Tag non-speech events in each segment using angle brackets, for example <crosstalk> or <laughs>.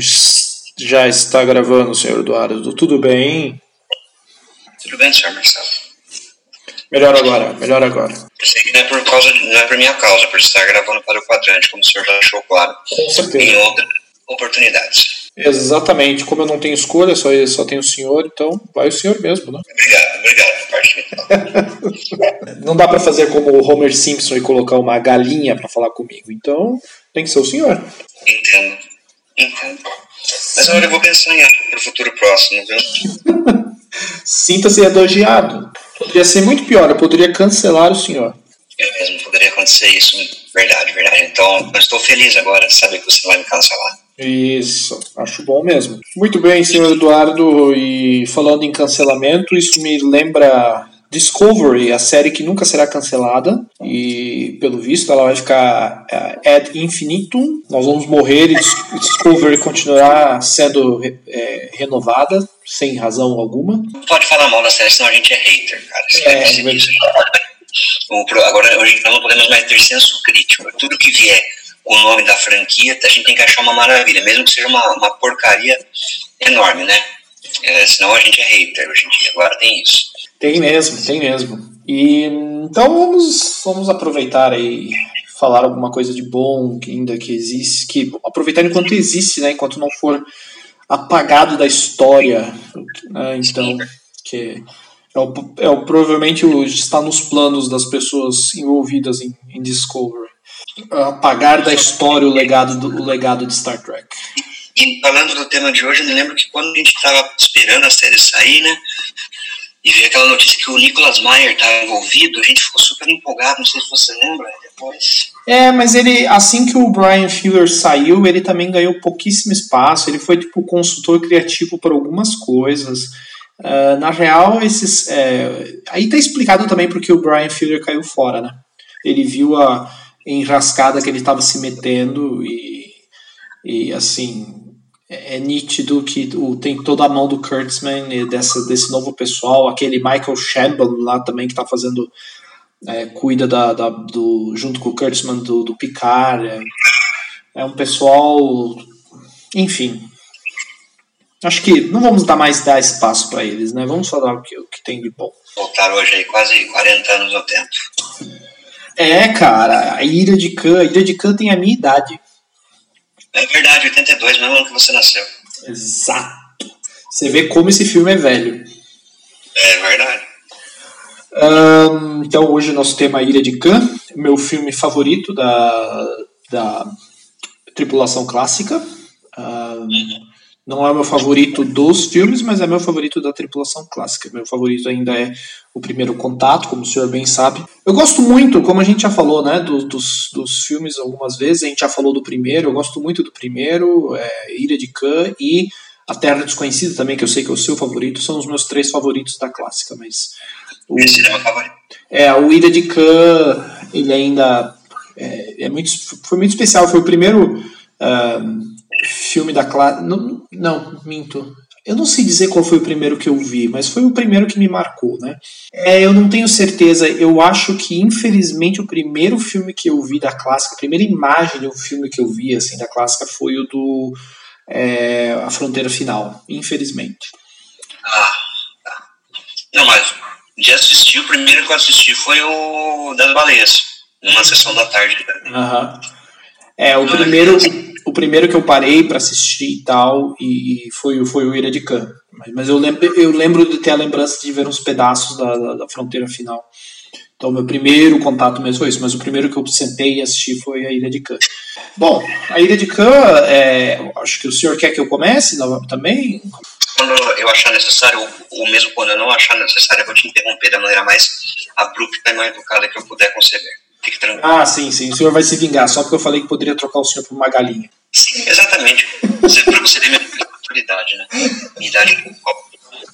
Já está gravando, senhor Eduardo? Tudo bem? Tudo bem, senhor Marcelo. Melhor agora, melhor agora. Pensei que não é por causa, não é por minha causa, por estar gravando para o quadrante, como o senhor já deixou claro. Com certeza. Em outras oportunidades. Exatamente. Como eu não tenho escolha, só, só tenho o senhor, então vai o senhor mesmo, né? Obrigado, obrigado, <laughs> Não dá para fazer como o Homer Simpson e colocar uma galinha para falar comigo. Então, tem que ser o senhor. Entendo, entendo. Mas agora eu vou pensar em algo para o futuro próximo, viu? Sinta-se elogiado. Poderia ser muito pior, eu poderia cancelar o senhor. Eu mesmo poderia acontecer isso, verdade, verdade. Então, eu estou feliz agora de saber que você vai me cancelar. Isso, acho bom mesmo. Muito bem, senhor Eduardo, e falando em cancelamento, isso me lembra Discovery, a série que nunca será cancelada, e pelo visto ela vai ficar é, ad infinitum. Nós vamos morrer e Discovery continuará sendo é, renovada, sem razão alguma. Não pode falar mal da série, senão a gente é hater, cara. Isso é, é Agora, hoje nós não podemos mais ter senso crítico. Tudo que vier o nome da franquia, a gente tem que achar uma maravilha, mesmo que seja uma, uma porcaria enorme, né? É, senão a gente é hater hoje em dia. Agora tem isso. Tem mesmo, tem mesmo. E então vamos, vamos aproveitar aí falar alguma coisa de bom que ainda que existe, que aproveitar enquanto existe, né? Enquanto não for apagado da história, né? então que é o, é o, provavelmente o, está nos planos das pessoas envolvidas em, em Discovery apagar da história o legado, do, o legado de Star Trek. E falando do tema de hoje, eu me lembro que quando a gente estava esperando a série sair, né? E ver aquela notícia que o Nicholas Meyer estava envolvido, a gente ficou super empolgado, não sei se você lembra depois. É, mas ele, assim que o Brian Fuller saiu, ele também ganhou pouquíssimo espaço, ele foi tipo consultor criativo para algumas coisas. Uh, na real, esses. É, aí tá explicado também porque o Brian Fuller caiu fora, né? Ele viu a enrascada que ele estava se metendo e, e assim é, é nítido que o, tem toda a mão do Kurtzman e dessa, desse novo pessoal, aquele Michael Shannon lá também que está fazendo é, cuida da, da, do junto com o Kurtzman do, do Picard é, é um pessoal enfim. Acho que não vamos dar mais dar espaço para eles né? Vamos falar o que, o que tem de bom. Voltar hoje aí quase 40 anos no tempo. É, cara, a Ira de Khan, a Ira de Khan tem a minha idade. É verdade, 82, mesmo ano que você nasceu. Exato. Você vê como esse filme é velho. É verdade. Um, então hoje o nosso tema é Ilha de Khan, meu filme favorito da, da tripulação clássica. Um, uhum. Não é o meu favorito dos filmes, mas é meu favorito da tripulação clássica. Meu favorito ainda é o primeiro contato, como o senhor bem sabe. Eu gosto muito, como a gente já falou, né, do, dos, dos filmes algumas vezes, a gente já falou do primeiro, eu gosto muito do primeiro, é, Ilha de Khan e A Terra Desconhecida também, que eu sei que é o seu favorito, são os meus três favoritos da clássica, mas... O, Esse é o meu favorito. É, o Ilha de Khan, ele ainda é, é muito, foi muito especial, foi o primeiro... Uh, filme da classe. Não, não, minto. Eu não sei dizer qual foi o primeiro que eu vi, mas foi o primeiro que me marcou, né? É, eu não tenho certeza. Eu acho que, infelizmente, o primeiro filme que eu vi da clássica, a primeira imagem de um filme que eu vi assim da clássica foi o do é, A Fronteira Final. Infelizmente. Ah, tá. Não, mas de assistir, o primeiro que eu assisti foi o das baleias, numa sessão da tarde. Aham. É, o primeiro, o primeiro que eu parei para assistir e tal, e foi, foi o Ira de Khan. Mas, mas eu, lembro, eu lembro de ter a lembrança de ver uns pedaços da, da, da fronteira final. Então, meu primeiro contato mesmo foi isso, mas o primeiro que eu sentei e assisti foi a Ilha de Khan. Bom, a Ilha de Khan, é, acho que o senhor quer que eu comece também? Quando eu achar necessário, ou mesmo quando eu não achar necessário, eu vou te interromper da maneira mais abrupta e mais educada que eu puder conceber. Fique tranquilo. Ah, sim, sim. O senhor vai se vingar, só porque eu falei que poderia trocar o senhor por uma galinha. Sim, exatamente. Você, pra você ver minha maturidade, né? Minha idade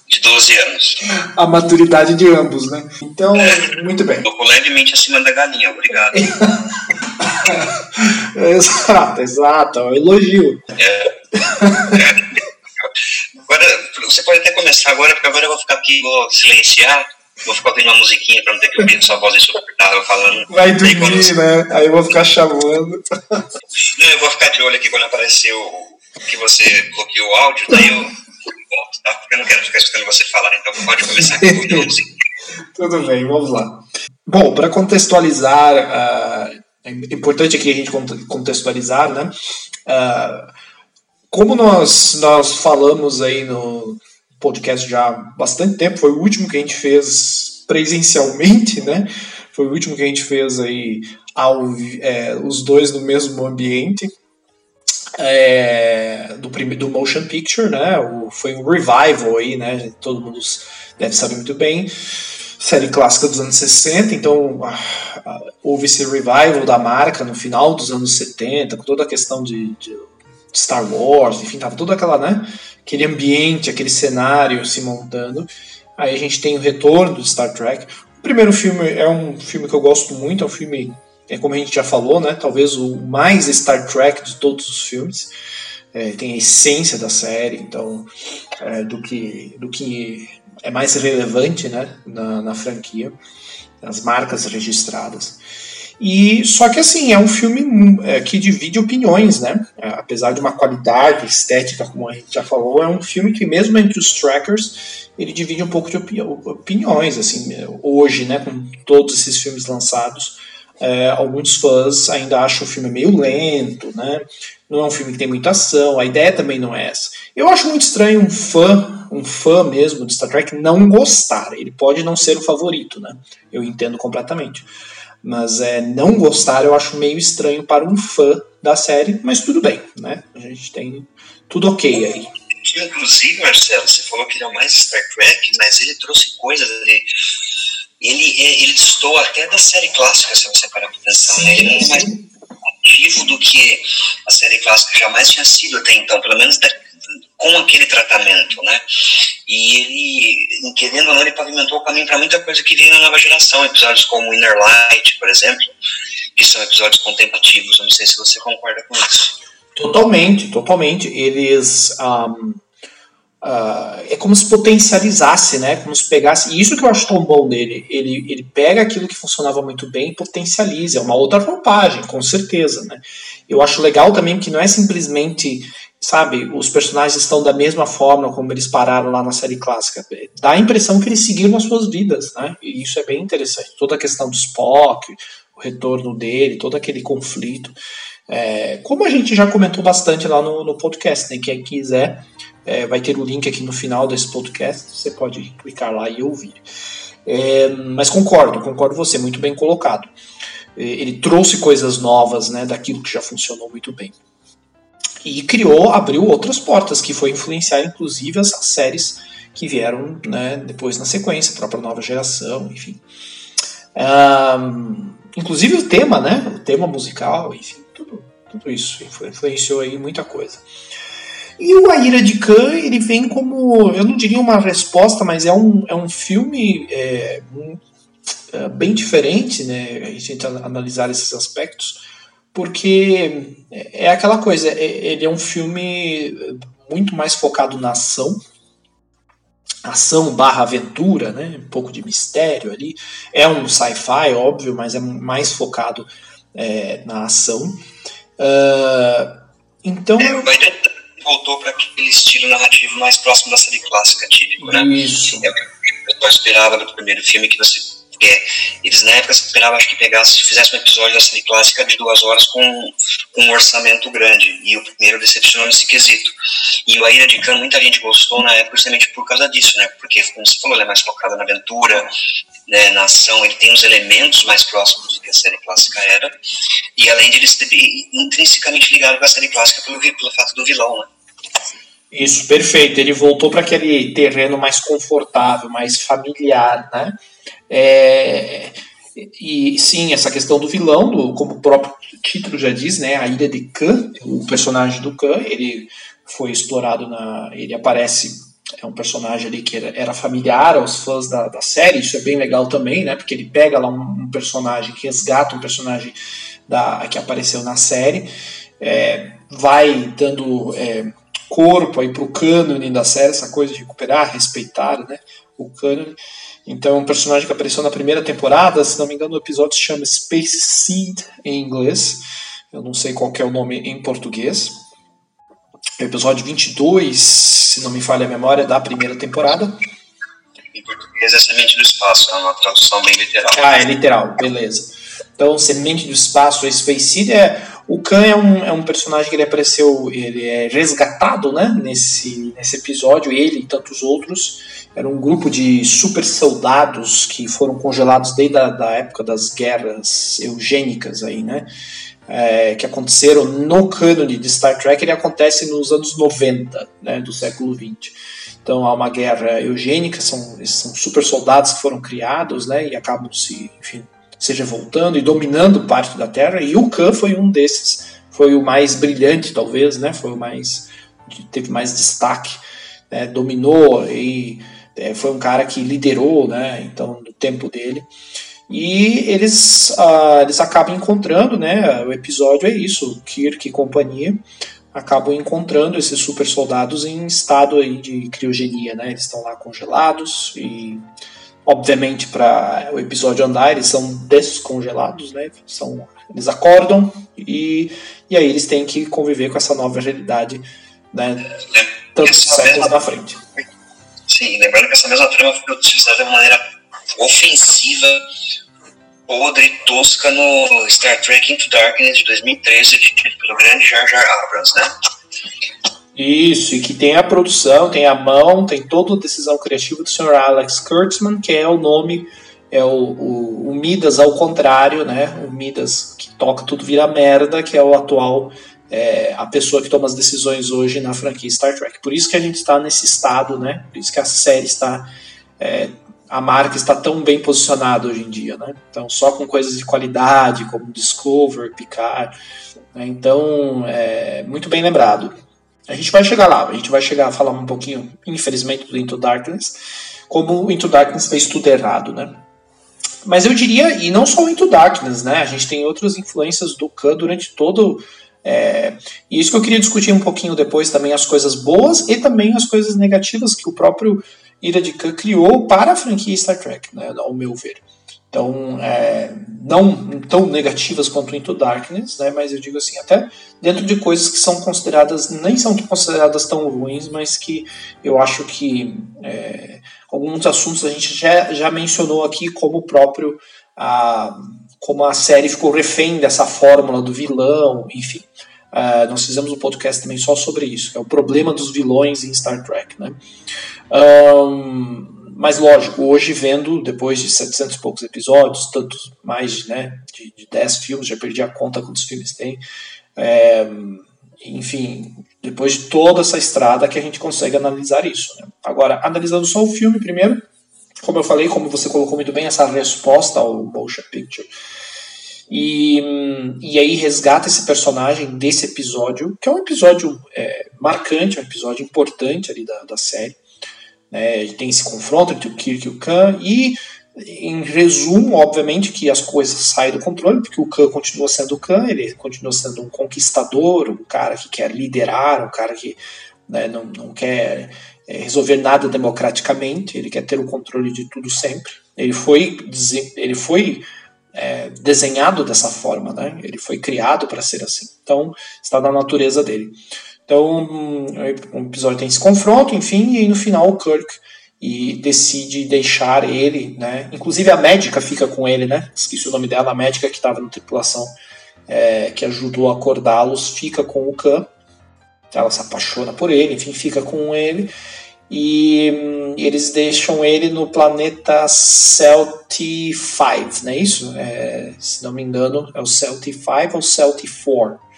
de 12 anos. A maturidade de ambos, né? Então, é, muito bem. Tô levemente acima da galinha, obrigado. <laughs> exato, exato. É um elogio. É. é. Agora, você pode até começar agora, porque agora eu vou ficar aqui, vou silenciar Vou ficar ouvindo uma musiquinha pra não ter que ouvir sua voz insuportável falando. Vai dormir, quando... né? Aí eu vou ficar chamando. Não, eu vou ficar de olho aqui quando aparecer o, que você bloqueou o áudio, daí eu volto, tá? Porque eu não quero ficar escutando você falar, então pode começar com o <laughs> Tudo bem, vamos lá. Bom, para contextualizar, uh, é importante aqui a gente contextualizar, né? Uh, como nós, nós falamos aí no podcast já há bastante tempo, foi o último que a gente fez presencialmente, né? Foi o último que a gente fez aí ao, é, os dois no mesmo ambiente. É, do, do motion picture, né? O, foi um revival aí, né? Todo mundo deve saber muito bem. Série clássica dos anos 60, então ah, ah, houve esse revival da marca no final dos anos 70, com toda a questão de, de Star Wars, enfim, tava toda aquela, né? Aquele ambiente, aquele cenário se montando. Aí a gente tem o retorno do Star Trek. O primeiro filme é um filme que eu gosto muito, é um filme, é como a gente já falou, né? Talvez o mais Star Trek de todos os filmes. É, tem a essência da série, então, é, do, que, do que é mais relevante né, na, na franquia, as marcas registradas. E só que assim, é um filme é, que divide opiniões, né? É, apesar de uma qualidade estética, como a gente já falou, é um filme que mesmo entre os trackers, ele divide um pouco de opi opiniões, assim, hoje, né, com todos esses filmes lançados, é, alguns fãs ainda acham o filme meio lento, né? Não é um filme que tem muita ação, a ideia também não é essa. Eu acho muito estranho um fã, um fã mesmo de Star Trek não gostar. Ele pode não ser o favorito, né? Eu entendo completamente. Mas é, não gostar eu acho meio estranho para um fã da série, mas tudo bem, né? A gente tem tudo ok aí. Inclusive, Marcelo, você falou que ele é o mais Star Trek, mas ele trouxe coisas ali. Ele, ele estou até da série clássica, se você parar para pensar. Né? Ele é mais ativo do que a série clássica jamais tinha sido até então, pelo menos da, com aquele tratamento, né? E ele, querendo ou não, ele pavimentou o caminho para muita coisa que vem na nova geração. Episódios como Inner Light, por exemplo, que são episódios contemplativos. Não sei se você concorda com isso. Totalmente, totalmente. Eles. Um, uh, é como se potencializasse, né? Como se pegasse. E isso que eu acho tão bom dele. Ele, ele pega aquilo que funcionava muito bem e potencializa. É uma outra roupagem, com certeza, né? Eu acho legal também que não é simplesmente sabe, os personagens estão da mesma forma como eles pararam lá na série clássica. Dá a impressão que eles seguiram as suas vidas, né? E isso é bem interessante. Toda a questão do Spock, o retorno dele, todo aquele conflito. É, como a gente já comentou bastante lá no, no podcast, né? Quem quiser é, vai ter o link aqui no final desse podcast, você pode clicar lá e ouvir. É, mas concordo, concordo você, muito bem colocado. É, ele trouxe coisas novas, né, daquilo que já funcionou muito bem e criou, abriu outras portas, que foi influenciar inclusive as séries que vieram né, depois na sequência, a própria nova geração, enfim. Um, inclusive o tema, né, o tema musical, enfim, tudo, tudo isso influenciou aí muita coisa. E o A Ira de Khan, ele vem como, eu não diria uma resposta, mas é um, é um filme é, um, é, bem diferente, né, a gente analisar esses aspectos, porque é aquela coisa, é, ele é um filme muito mais focado na ação, ação barra aventura, né? Um pouco de mistério ali. É um sci-fi, óbvio, mas é mais focado é, na ação. Uh, então. É, voltou para aquele estilo narrativo mais próximo da série clássica, típico, né? Isso. É o que eu esperava do primeiro filme que você é, eles na época esperavam acho que pegasse, fizesse um episódio da série clássica de duas horas com, com um orçamento grande. E o primeiro decepcionou nesse quesito. E o A Ira de Khan, muita gente gostou na época justamente por causa disso, né? Porque, como você falou, ele é mais focado na aventura, né, na ação, ele tem os elementos mais próximos do que a série clássica era. E além de ele ser intrinsecamente ligado com a série clássica pelo, pelo fato do vilão, né? Isso, perfeito. Ele voltou para aquele terreno mais confortável, mais familiar, né? É, e sim, essa questão do vilão, do, como o próprio título já diz, né, a ilha de Khan, o personagem do Khan, ele foi explorado na, ele aparece é um personagem ali que era, era familiar aos fãs da, da, série, isso é bem legal também, né, porque ele pega lá um, um personagem que resgata um personagem da, que apareceu na série, é, vai dando é, corpo aí pro cânone da série, essa coisa de recuperar, respeitar, né, o cânone, então, é um personagem que apareceu na primeira temporada, se não me engano, o episódio se chama Space Seed em inglês. Eu não sei qual é o nome em português. é o episódio 22, se não me falha a memória, da primeira temporada. Em português é Semente do Espaço, é uma tradução bem literal. Ah, é literal, beleza. Então, Semente do Espaço, esse Space é o Khan é um, é um personagem que ele apareceu, ele é resgatado, né, nesse, nesse episódio, ele e tantos outros. Era um grupo de super soldados que foram congelados desde a da época das guerras eugênicas aí, né, é, que aconteceram no cânone de Star Trek, ele acontece nos anos 90, né, do século 20. Então há uma guerra eugênica, são, são super soldados que foram criados, né, e acabam se, enfim, seja voltando e dominando parte da Terra, e o Khan foi um desses, foi o mais brilhante talvez, né? Foi o mais teve mais destaque, né? dominou e é, foi um cara que liderou, né? Então no tempo dele e eles uh, eles acabam encontrando, né? O episódio é isso, Kirk e companhia acabam encontrando esses super soldados em estado aí de criogenia, né? Eles estão lá congelados e obviamente para o episódio andar eles são descongelados, né? São, eles acordam e, e aí eles têm que conviver com essa nova realidade, né? Tantos séculos na frente. Sim, lembrando que essa mesma trama foi utilizada de maneira ofensiva, podre tosca no Star Trek Into Darkness de 2013, dirigido pelo grande Jar Jar Abrams, né? Isso, e que tem a produção, tem a mão, tem toda a decisão criativa do Sr. Alex Kurtzman, que é o nome, é o, o, o, Midas ao contrário, né? O Midas que toca tudo vira merda, que é o atual, é, a pessoa que toma as decisões hoje na franquia Star Trek. Por isso que a gente está nesse estado, né? Por isso que a série está. É, a marca está tão bem posicionada hoje em dia, né? Então, só com coisas de qualidade, como Discover, Picard. Né? Então, é muito bem lembrado. A gente vai chegar lá, a gente vai chegar a falar um pouquinho, infelizmente, do Into Darkness, como o Into Darkness fez tudo errado, né? Mas eu diria, e não só o Into Darkness, né? A gente tem outras influências do Khan durante todo. É, e isso que eu queria discutir um pouquinho depois também, as coisas boas e também as coisas negativas que o próprio Ira de Khan criou para a franquia Star Trek, né, ao meu ver. Então, é, não tão negativas quanto Into Darkness, né, mas eu digo assim, até dentro de coisas que são consideradas, nem são consideradas tão ruins, mas que eu acho que é, alguns assuntos a gente já, já mencionou aqui, como o próprio, a, como a série ficou refém dessa fórmula do vilão, enfim. Uh, nós fizemos um podcast também só sobre isso, que é o problema dos vilões em Star Trek. Né? Um, mas lógico, hoje vendo, depois de 700 e poucos episódios, tantos mais né, de, de 10 filmes, já perdi a conta quantos filmes tem, é, enfim, depois de toda essa estrada que a gente consegue analisar isso. Né? Agora, analisando só o filme primeiro, como eu falei, como você colocou muito bem, essa resposta ao motion picture, e, e aí resgata esse personagem desse episódio, que é um episódio é, marcante, um episódio importante ali da, da série, né? Tem esse confronto entre o Kirk e o Khan, e em resumo, obviamente, que as coisas saem do controle, porque o Khan continua sendo o Khan, ele continua sendo um conquistador, um cara que quer liderar, um cara que né, não, não quer é, resolver nada democraticamente, ele quer ter o controle de tudo sempre. Ele foi, ele foi é, desenhado dessa forma, né? ele foi criado para ser assim. Então, está na natureza dele. Então, o episódio tem esse confronto, enfim, e no final o Kirk e decide deixar ele, né? Inclusive a médica fica com ele, né? Esqueci o nome dela, a médica que estava na tripulação é, que ajudou a acordá-los, fica com o Khan. Ela se apaixona por ele, enfim, fica com ele. E, hum, eles deixam ele no planeta Celti 5, não é isso? É, se não me engano, é o Celti 5 ou Celti 4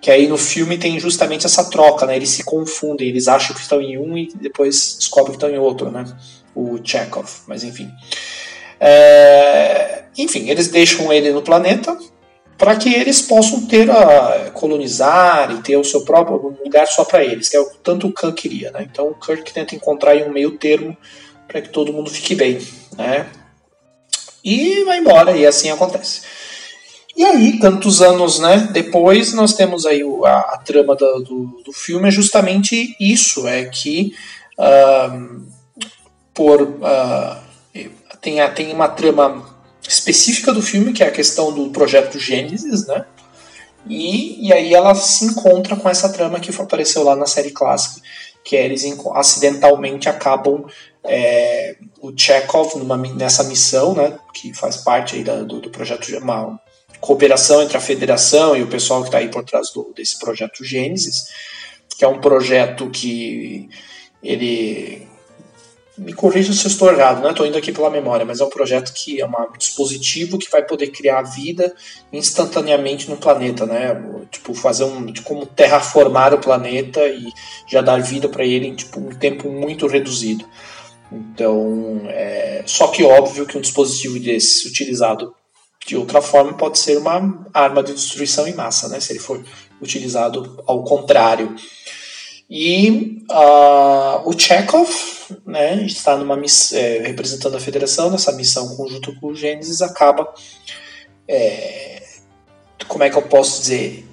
que aí no filme tem justamente essa troca, né? Eles se confundem, eles acham que estão em um e depois descobrem que estão em outro, né? O Chekhov, mas enfim. É... Enfim, eles deixam ele no planeta para que eles possam ter a colonizar e ter o seu próprio lugar só para eles, que é o tanto o Khan queria, né? Então o Kirk tenta encontrar um meio termo para que todo mundo fique bem, né? E vai embora e assim acontece. E aí, tantos anos né, depois, nós temos aí a, a, trama do, do, do, filme é justamente isso, é que uh, por uh, tem, tem uma trama específica do filme, que é a questão do projeto Gênesis, né? E, e aí ela se encontra com essa trama que apareceu lá na série clássica, que é eles acidentalmente acabam é, o Chekhov numa, nessa missão, né, que faz parte aí da, do, do, projeto uma cooperação entre a federação e o pessoal que está aí por trás do, desse projeto Gênesis, que é um projeto que ele me corrija se eu estou errado, não estou indo aqui pela memória, mas é um projeto que é um dispositivo que vai poder criar vida instantaneamente no planeta, né? Tipo, fazer um. Tipo, como terraformar o planeta e já dar vida para ele em tipo, um tempo muito reduzido. Então, é, só que óbvio que um dispositivo desse utilizado de outra forma pode ser uma arma de destruição em massa, né? Se ele for utilizado ao contrário. E uh, o Chekhov né, está numa miss, é, representando a federação nessa missão conjunto com o Gênesis, acaba. É, como é que eu posso dizer?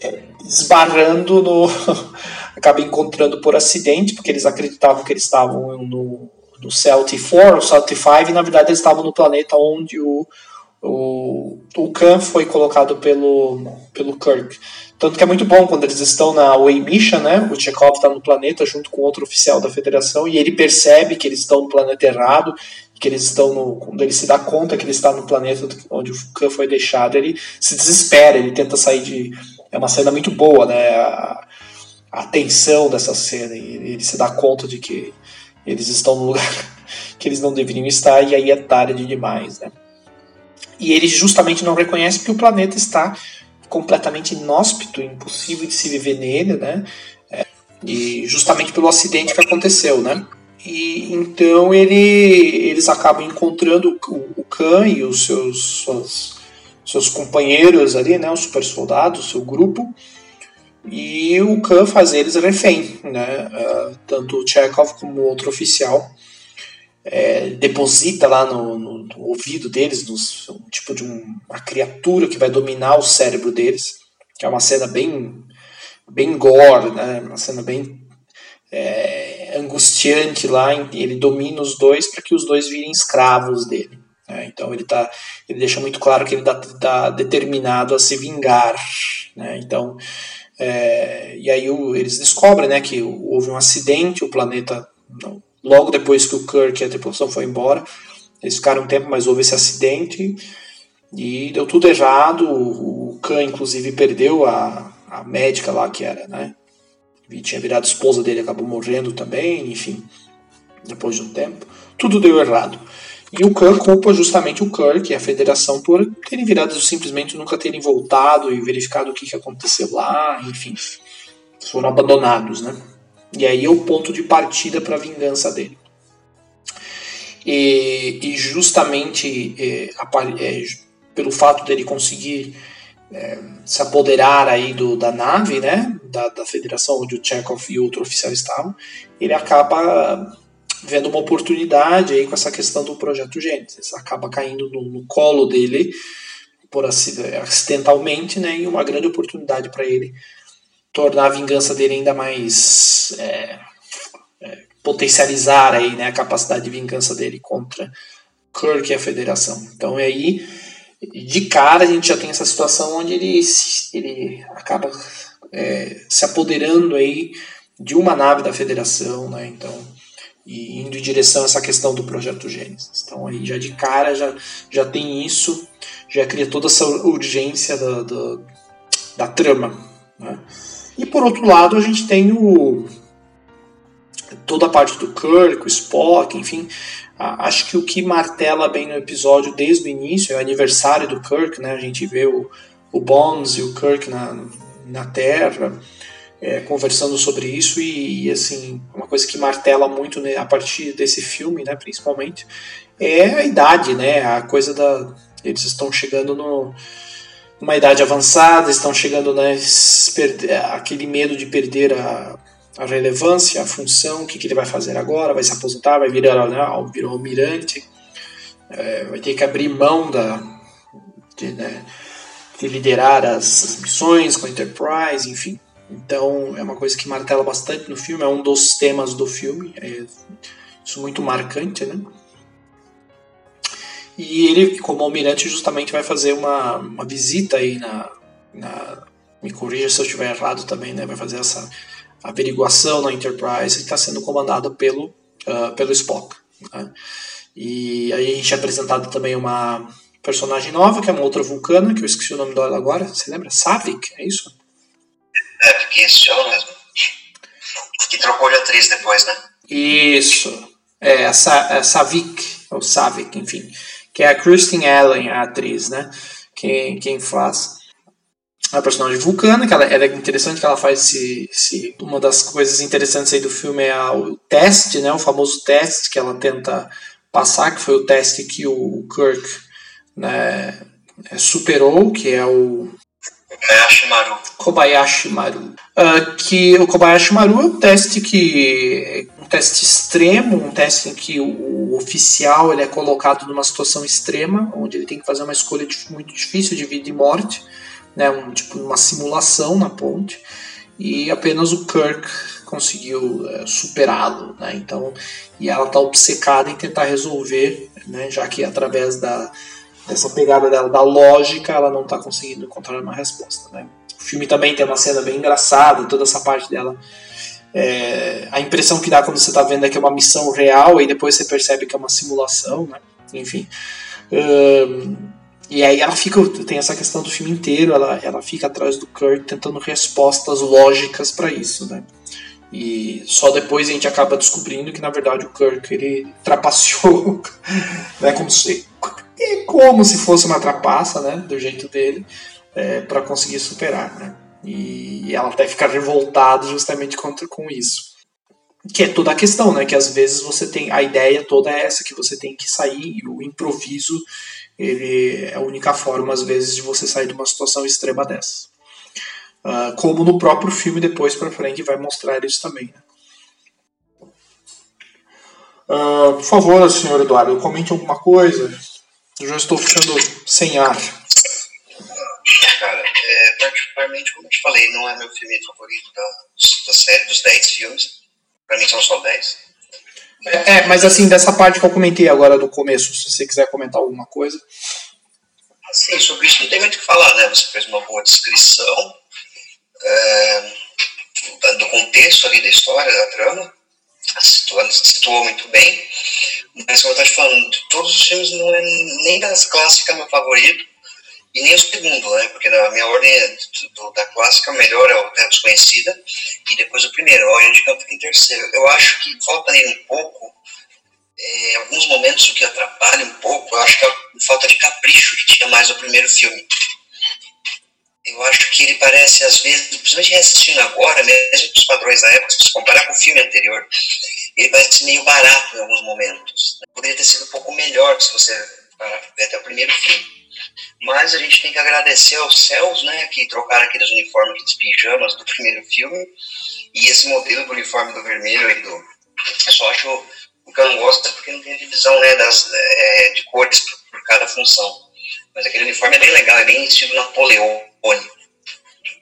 É, esbarrando no. <laughs> acaba encontrando por acidente, porque eles acreditavam que eles estavam no, no Celtic 4 ou Celtic 5, e na verdade eles estavam no planeta onde o, o, o Khan foi colocado pelo, pelo Kirk. Tanto que é muito bom quando eles estão na Away Mission, né? O Chekhov está no planeta junto com outro oficial da federação e ele percebe que eles estão no planeta errado, que eles estão no. Quando ele se dá conta que ele está no planeta onde o Khan foi deixado, ele se desespera, ele tenta sair de. É uma cena muito boa, né? A, a tensão dessa cena, e ele se dá conta de que eles estão no lugar <laughs> que eles não deveriam estar, e aí é tarde demais, né? E ele justamente não reconhece que o planeta está completamente inóspito, impossível de se viver nele, né? É, e justamente pelo acidente que aconteceu, né? E então ele, eles acabam encontrando o, o Khan e os seus, suas, seus companheiros ali, né? Os super soldados, seu grupo. E o Khan faz eles refém, né? Uh, tanto o Chekhov como outro oficial é, deposita lá no, no, no, ouvido deles nos, um tipo de um, uma criatura que vai dominar o cérebro deles, que é uma cena bem, bem gore, né? uma cena bem é, angustiante lá, ele domina os dois para que os dois virem escravos dele. Né? Então ele, tá, ele deixa muito claro que ele está determinado a se vingar. Né? Então, é, e aí o, eles descobrem né, que houve um acidente, o planeta não, logo depois que o Kirk e a tripulação foi embora. Eles ficaram um tempo, mas houve esse acidente e deu tudo errado. O, Khan, inclusive, perdeu a, a médica lá, que era, né? E tinha virado esposa dele, acabou morrendo também, enfim, depois de um tempo. Tudo deu errado. E o Khan culpa justamente o Kirk e a federação por terem virado simplesmente nunca terem voltado e verificado o que, que aconteceu lá, enfim. Foram abandonados, né? E aí é o ponto de partida para a vingança dele. E, e justamente é, é, pelo fato dele conseguir é, se apoderar aí do, da nave, né, da, da federação onde o Chekhov e outro oficial estavam, ele acaba vendo uma oportunidade aí com essa questão do projeto Gênesis. Acaba caindo no, no colo dele por acidentalmente, né, e uma grande oportunidade para ele tornar a vingança dele ainda mais é, é, potencializar aí, né, a capacidade de vingança dele contra Kirk e a Federação. Então aí de cara a gente já tem essa situação onde ele, ele acaba é, se apoderando aí de uma nave da Federação, né? Então e indo em direção a essa questão do projeto Gênesis. Então aí já de cara já, já tem isso, já cria toda essa urgência da, da, da trama. Né? E por outro lado, a gente tem o toda a parte do Kirk, o Spock, enfim. Acho que o que martela bem no episódio desde o início é o aniversário do Kirk, né? A gente vê o, o Bones e o Kirk na, na Terra é, conversando sobre isso e, e, assim uma coisa que martela muito né, a partir desse filme, né? Principalmente é a idade, né? A coisa da eles estão chegando no uma idade avançada, estão chegando né, aquele medo de perder a, a relevância, a função, o que, que, ele vai fazer agora, vai se aposentar, vai virar, né, virar almirante, é, vai ter que abrir mão da, de, né, de liderar as, as, missões com a Enterprise, enfim. Então é uma coisa que martela bastante no filme, é um dos temas do filme, é isso muito marcante, né? E ele, como almirante, justamente vai fazer uma, uma visita aí na, na, me corrija se eu estiver errado também, né? Vai fazer essa averiguação na Enterprise que está sendo comandado pelo, uh, pelo Spock. Né? E aí a gente é apresentado também uma personagem nova, que é uma outra vulcana, que eu esqueci o nome dela agora. Você lembra? Savik, é isso? É, esse ela mesmo. Que trocou de atriz depois, né? Isso. É, a, Sa a Savik, ou Savik, enfim. Que é a Kristen Allen, a atriz, né? Quem, quem faz a personagem vulcana, que ela, ela, é interessante que ela faz esse, esse, Uma das coisas interessantes aí do filme é o teste, né? O famoso teste que ela tenta passar, que foi o teste que o Kirk né, superou, que é o Kobayashi Maru. Kobayashi Maru. Uh, que o Kobayashi Maru é um teste que um teste extremo, um teste em que o, oficial ele é colocado numa situação extrema, onde ele tem que fazer uma escolha muito difícil de vida e morte, né, um tipo uma simulação na ponte, e apenas o Kirk conseguiu uh, superá-lo, né? Então, e ela está obcecada em tentar resolver, né, já que através da dessa pegada dela, da lógica, ela não está conseguindo encontrar uma resposta. Né? O filme também tem uma cena bem engraçada, toda essa parte dela. É, a impressão que dá quando você está vendo é que é uma missão real e depois você percebe que é uma simulação, né? enfim. Um, e aí ela fica, tem essa questão do filme inteiro, ela, ela fica atrás do Kurt tentando respostas lógicas para isso, né? E só depois a gente acaba descobrindo que na verdade o Kirk ele <laughs> trapaceou, né, como se e como se fosse uma trapaça, né, do jeito dele, é, para conseguir superar, né? E ela até fica revoltada justamente contra com isso. Que é toda a questão, né? Que às vezes você tem a ideia toda é essa que você tem que sair e o improviso ele é a única forma às vezes de você sair de uma situação extrema dessa. Uh, como no próprio filme depois para frente vai mostrar isso também. Né? Uh, por favor, senhor Eduardo, comente alguma coisa. Eu já estou ficando sem ar. Cara, é, particularmente, como eu te falei, não é meu filme favorito da, da série dos 10 filmes. Pra mim são só 10. É, é, mas assim, dessa parte que eu comentei agora do começo, se você quiser comentar alguma coisa. Sim, sobre isso não tem muito o que falar, né? Você fez uma boa descrição é, do contexto ali da história, da trama. Situou, situou muito bem. Mas como eu estava te falando, de todos os filmes não é nem das clássicas meu favorito e nem o segundo, né? Porque na minha ordem do, da clássica, o melhor é o Terra Desconhecida e depois o primeiro, o Oriente Campo em terceiro. Eu acho que falta aí um pouco, é, alguns momentos o que atrapalha um pouco, eu acho que é a falta de capricho que tinha mais no primeiro filme. Eu acho que ele parece, às vezes, principalmente reassistindo agora, mesmo com os padrões da época, se comparar com o filme anterior, ele parece meio barato em alguns momentos. Poderia ter sido um pouco melhor se você ver até o primeiro filme. Mas a gente tem que agradecer aos céus, né, que trocaram aqueles uniformes, aqueles pijamas do primeiro filme, e esse modelo do uniforme do vermelho e do. Eu só acho o que eu não gosto é porque não tem a divisão né, das, é, de cores por, por, cada função. Mas aquele uniforme é bem legal, é bem estilo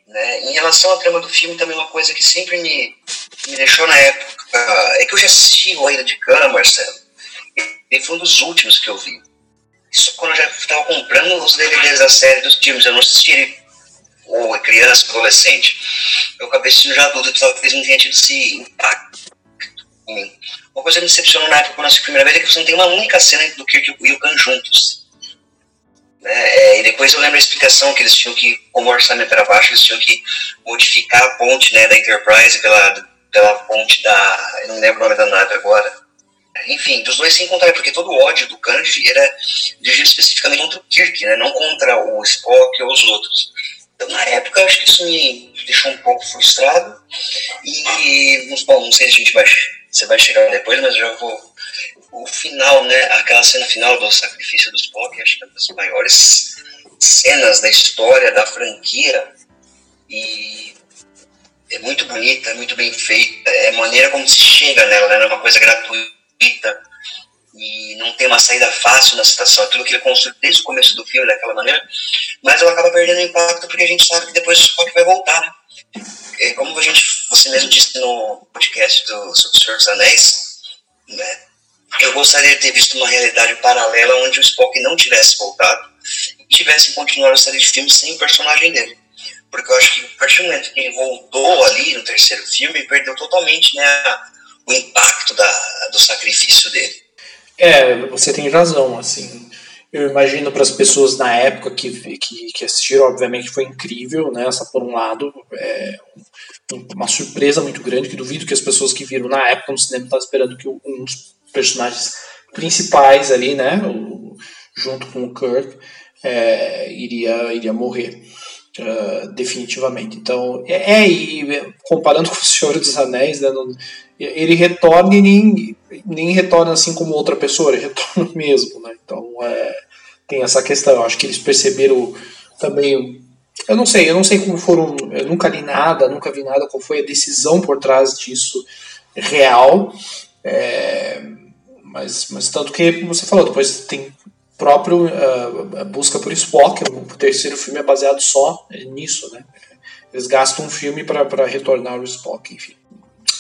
Né? Em relação à trama do filme, também uma coisa que sempre me, me deixou na época é que eu já assisti o Ainda de Cana, Marcelo. Ele foi um dos últimos que eu vi. Isso quando eu já estava comprando os DVDs da série dos filmes. Eu não assisti ele ou criança, adolescente. Eu acabei assistindo já adulto, talvez não tenha tido esse impacto em mim. Uma coisa que me decepcionou na época quando eu assisti a primeira vez é que você não tem uma única cena do Kirk e o Wilkan juntos. Né? E depois eu lembro a explicação que eles tinham que, como o orçamento era baixo, eles tinham que modificar a ponte né, da Enterprise pela, pela ponte da. Eu não lembro o nome da nave agora. Enfim, dos dois se encontraram, porque todo o ódio do Kennedy era dirigido especificamente contra o Kirk, né, não contra o Spock ou os outros. Então, na época, acho que isso me deixou um pouco frustrado. E, bom, não sei se a gente vai, você vai chegar depois, mas eu já vou o final, né, aquela cena final do sacrifício dos Spock, acho que é uma das maiores cenas da história da franquia e é muito bonita, é muito bem feita, é maneira como se chega nela, né, é uma coisa gratuita e não tem uma saída fácil na situação, tudo que ele construiu desde o começo do filme daquela maneira, mas ela acaba perdendo impacto porque a gente sabe que depois o Spock vai voltar? É, como a gente, você mesmo disse no podcast do sobre o Senhor dos Anéis, né? Eu gostaria de ter visto uma realidade paralela onde o Spock não tivesse voltado e tivesse continuado a série de filmes sem o personagem dele. porque eu acho que a partir do momento que ele voltou ali no terceiro filme, perdeu totalmente né, o impacto da, do sacrifício dele. É, você tem razão, assim. Eu imagino para as pessoas na época que, que, que, assistiram, obviamente foi incrível, né? Essa por um lado, é uma surpresa muito grande, que duvido que as pessoas que viram na época no cinema estavam esperando que um dos personagens principais ali, né? O, junto com o Kirk, é, iria, iria morrer. Uh, definitivamente. Então, é, é, e comparando com o Senhor dos Anéis, né, ele retorna e nem, nem retorna assim como outra pessoa, ele <laughs> retorna mesmo. Né? Então, é, tem essa questão. Eu acho que eles perceberam também. Eu não sei, eu não sei como foram. Eu nunca li nada, nunca vi nada, qual foi a decisão por trás disso real. É, mas, mas tanto que, como você falou, depois tem próprio uh, busca por Spock, o terceiro filme é baseado só nisso, né? Eles gastam um filme para retornar o Spock, enfim.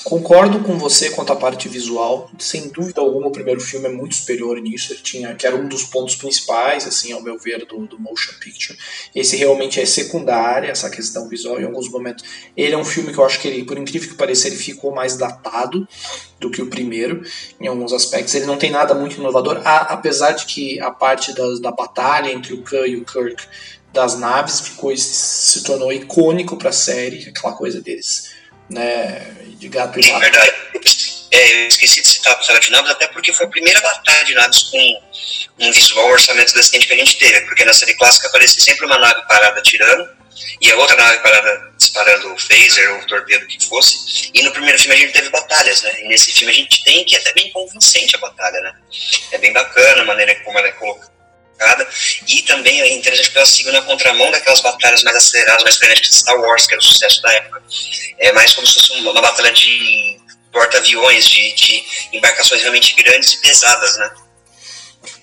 Concordo com você quanto à parte visual. Sem dúvida alguma, o primeiro filme é muito superior nisso. Ele tinha, que era um dos pontos principais, assim, ao meu ver, do, do motion picture. Esse realmente é secundário, essa questão visual. Em alguns momentos, ele é um filme que eu acho que ele, por incrível que pareça, ele ficou mais datado do que o primeiro, em alguns aspectos. Ele não tem nada muito inovador, a, apesar de que a parte da, da batalha entre o Khan e o Kirk das naves ficou se tornou icônico para a série, aquela coisa deles né, de gato e rato. É verdade. É, eu esqueci de citar a Batalha de Naves, até porque foi a primeira batalha de naves com um visual orçamento decente que a gente teve, porque na série clássica aparecia sempre uma nave parada atirando e a outra nave parada disparando o phaser ou o torpedo que fosse. E no primeiro filme a gente teve batalhas, né? E nesse filme a gente tem que é até bem convincente a batalha, né? É bem bacana a maneira como ela é colocada e também é interessante porque ela siga na contramão daquelas batalhas mais aceleradas, mais frenéticas de Star Wars, que era o sucesso da época. É mais como se fosse uma, uma batalha de porta-aviões, de, de embarcações realmente grandes e pesadas, né?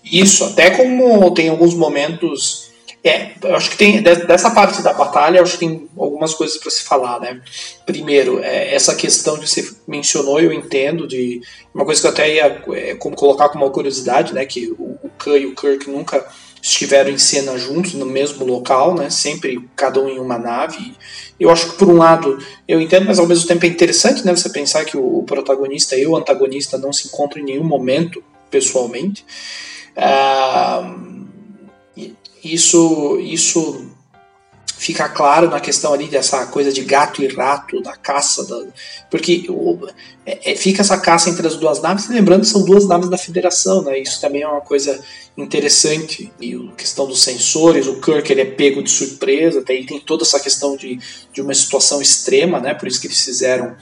Isso, até como tem alguns momentos é, eu acho que tem dessa parte da batalha, acho que tem algumas coisas para se falar, né? Primeiro, é, essa questão que você mencionou, eu entendo de uma coisa que eu até ia é, como colocar como uma curiosidade, né? Que o, o Khan e o Kirk nunca estiveram em cena juntos no mesmo local, né? Sempre cada um em uma nave. Eu acho que por um lado eu entendo, mas ao mesmo tempo é interessante, né? Você pensar que o, o protagonista e o antagonista não se encontram em nenhum momento pessoalmente. Ah, isso, isso fica claro na questão ali dessa coisa de gato e rato, da caça, da, porque o, é, é, fica essa caça entre as duas naves, lembrando que são duas naves da Federação, né? Isso também é uma coisa interessante. E a questão dos sensores, o Kirk ele é pego de surpresa, tem, tem toda essa questão de, de uma situação extrema, né? Por isso que eles fizeram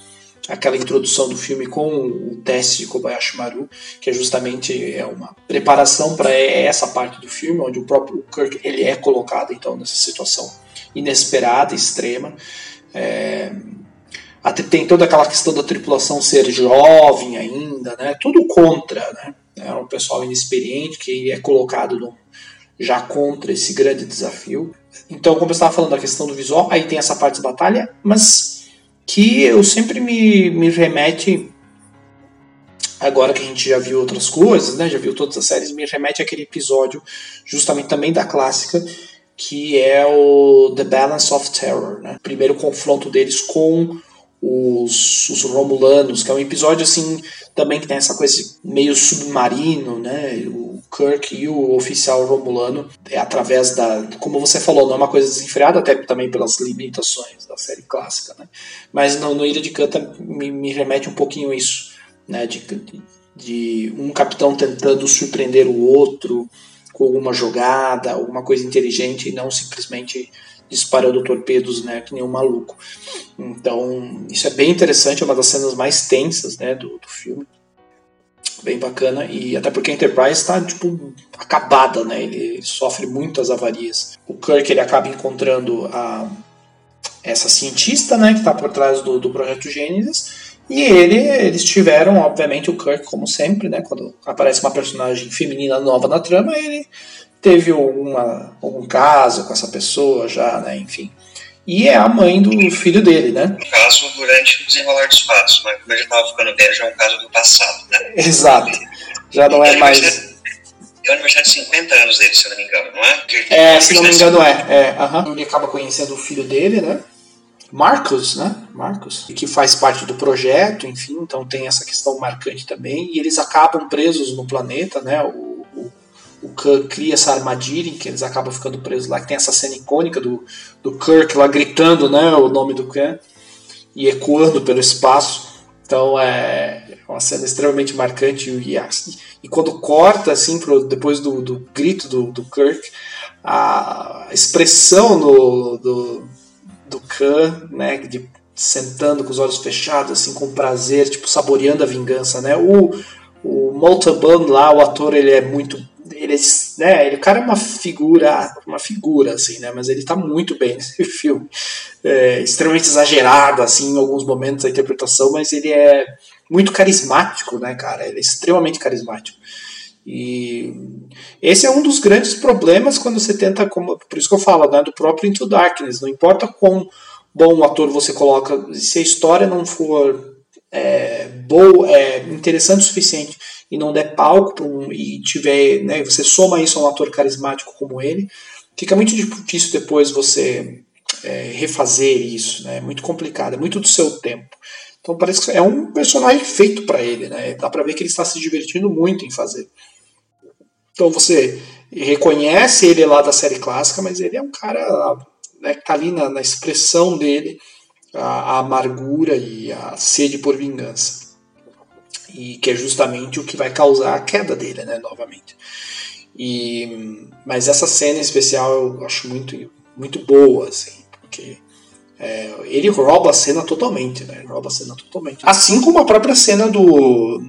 aquela introdução do filme com o teste de Kobayashi Maru, que é justamente é uma preparação para essa parte do filme, onde o próprio Kirk ele é colocado então nessa situação inesperada, extrema. É, tem toda aquela questão da tripulação ser jovem ainda, né? Tudo contra, né? É um pessoal inexperiente que é colocado no, já contra esse grande desafio. Então, como eu estava falando da questão do visual, aí tem essa parte de batalha, mas que eu sempre me, me remete agora que a gente já viu outras coisas, né, já viu todas as séries, me remete àquele episódio justamente também da clássica, que é o The Balance of Terror, né? Primeiro confronto deles com os, os Romulanos, que é um episódio assim também que tem essa coisa meio submarino, né? O Kirk e o oficial Romulano é através da, como você falou, não é uma coisa desenfreada, até também pelas limitações da série clássica, né? Mas no, no Ilha de Canta me, me remete um pouquinho isso, né? De, de, de um capitão tentando surpreender o outro com alguma jogada, alguma coisa inteligente e não simplesmente disparando torpedos, né, que nem um maluco. Então, isso é bem interessante, é uma das cenas mais tensas, né, do, do filme. Bem bacana, e até porque a Enterprise está, tipo, acabada, né, ele, ele, sofre muitas avarias. O Kirk, ele acaba encontrando a, essa cientista, né, que está por trás do, do Projeto Gênesis, e ele, eles tiveram, obviamente, o Kirk, como sempre, né? Quando aparece uma personagem feminina nova na trama, ele teve alguma, algum caso com essa pessoa já, né? Enfim. E é a mãe do filho dele, né? No caso, durante o desenrolar dos fatos, mas como ele já estava ficando velho, já é um caso do passado, né? Exato. Já não é mais. é o aniversário de 50 anos dele, se eu não me engano, não é? é, se não me engano é. é uh -huh. Ele acaba conhecendo o filho dele, né? Marcos, né? Marcos, que faz parte do projeto, enfim, então tem essa questão marcante também. E eles acabam presos no planeta, né? O, o, Khan cria essa armadilha em que eles acabam ficando presos lá, que tem essa cena icônica do, do Kirk lá gritando, né? O nome do Khan e ecoando pelo espaço. Então é uma cena extremamente marcante e, e quando corta assim pro, depois do, do grito do, do Kirk, a expressão do, do Khan, né, de, sentando com os olhos fechados, assim, com prazer, tipo, saboreando a vingança, né? O, o Montalban lá, o ator, ele é muito ele é, né, ele, o cara é uma figura, uma figura, assim, né, mas ele tá muito bem <laughs> nesse filme. É, extremamente exagerado, assim, em alguns momentos a interpretação, mas ele é muito carismático, né, cara, ele é extremamente carismático. E esse é um dos grandes problemas quando você tenta, como, por isso que eu falo, né, do próprio Into Darkness. Não importa quão bom ator você coloca, se a história não for é, boa, é, interessante o suficiente e não der palco um, e tiver, né, você soma isso a um ator carismático como ele, fica muito difícil depois você é, refazer isso, né? É muito complicado, é muito do seu tempo. Então parece que é um personagem feito para ele, né? Dá para ver que ele está se divertindo muito em fazer. Então você reconhece ele lá da série clássica, mas ele é um cara né, que tá ali na, na expressão dele, a, amargura e a sede por vingança. E que é justamente o que vai causar a queda dele, né, novamente. E, mas essa cena em especial eu acho muito, muito boa, assim, porque é, ele rouba a cena totalmente, né? Rouba a cena totalmente. Assim como a própria cena do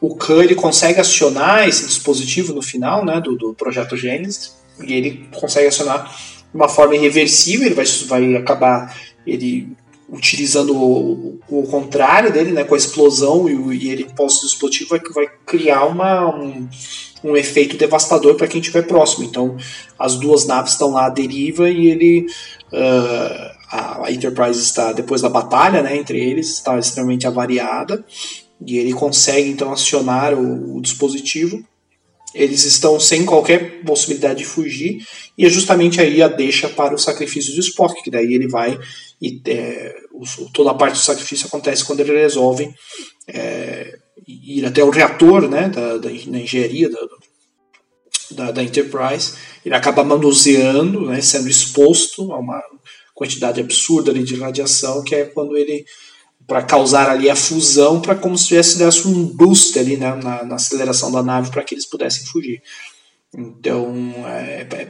o Khan ele consegue acionar esse dispositivo no final né, do, do projeto Gênesis e ele consegue acionar de uma forma irreversível, ele vai, vai acabar ele utilizando o, o contrário dele, né, com a explosão e, e ele dispositivo vai, vai criar uma, um, um efeito devastador para quem estiver próximo. Então as duas naves estão lá à deriva e ele uh, a Enterprise está depois da batalha, né, entre eles está extremamente avariada e ele consegue então acionar o, o dispositivo. Eles estão sem qualquer possibilidade de fugir, e é justamente aí a deixa para o sacrifício de Spock, que daí ele vai e é, o, toda a parte do sacrifício acontece quando ele resolve é, ir até o reator né, da, da, da engenharia da, da, da, Enterprise. Ele acaba manuseando, né, sendo exposto a uma quantidade absurda de radiação, que é quando ele para causar ali a fusão, para como se tivesse desse um boost ali né, na, na aceleração da nave para que eles pudessem fugir. Então, é, é,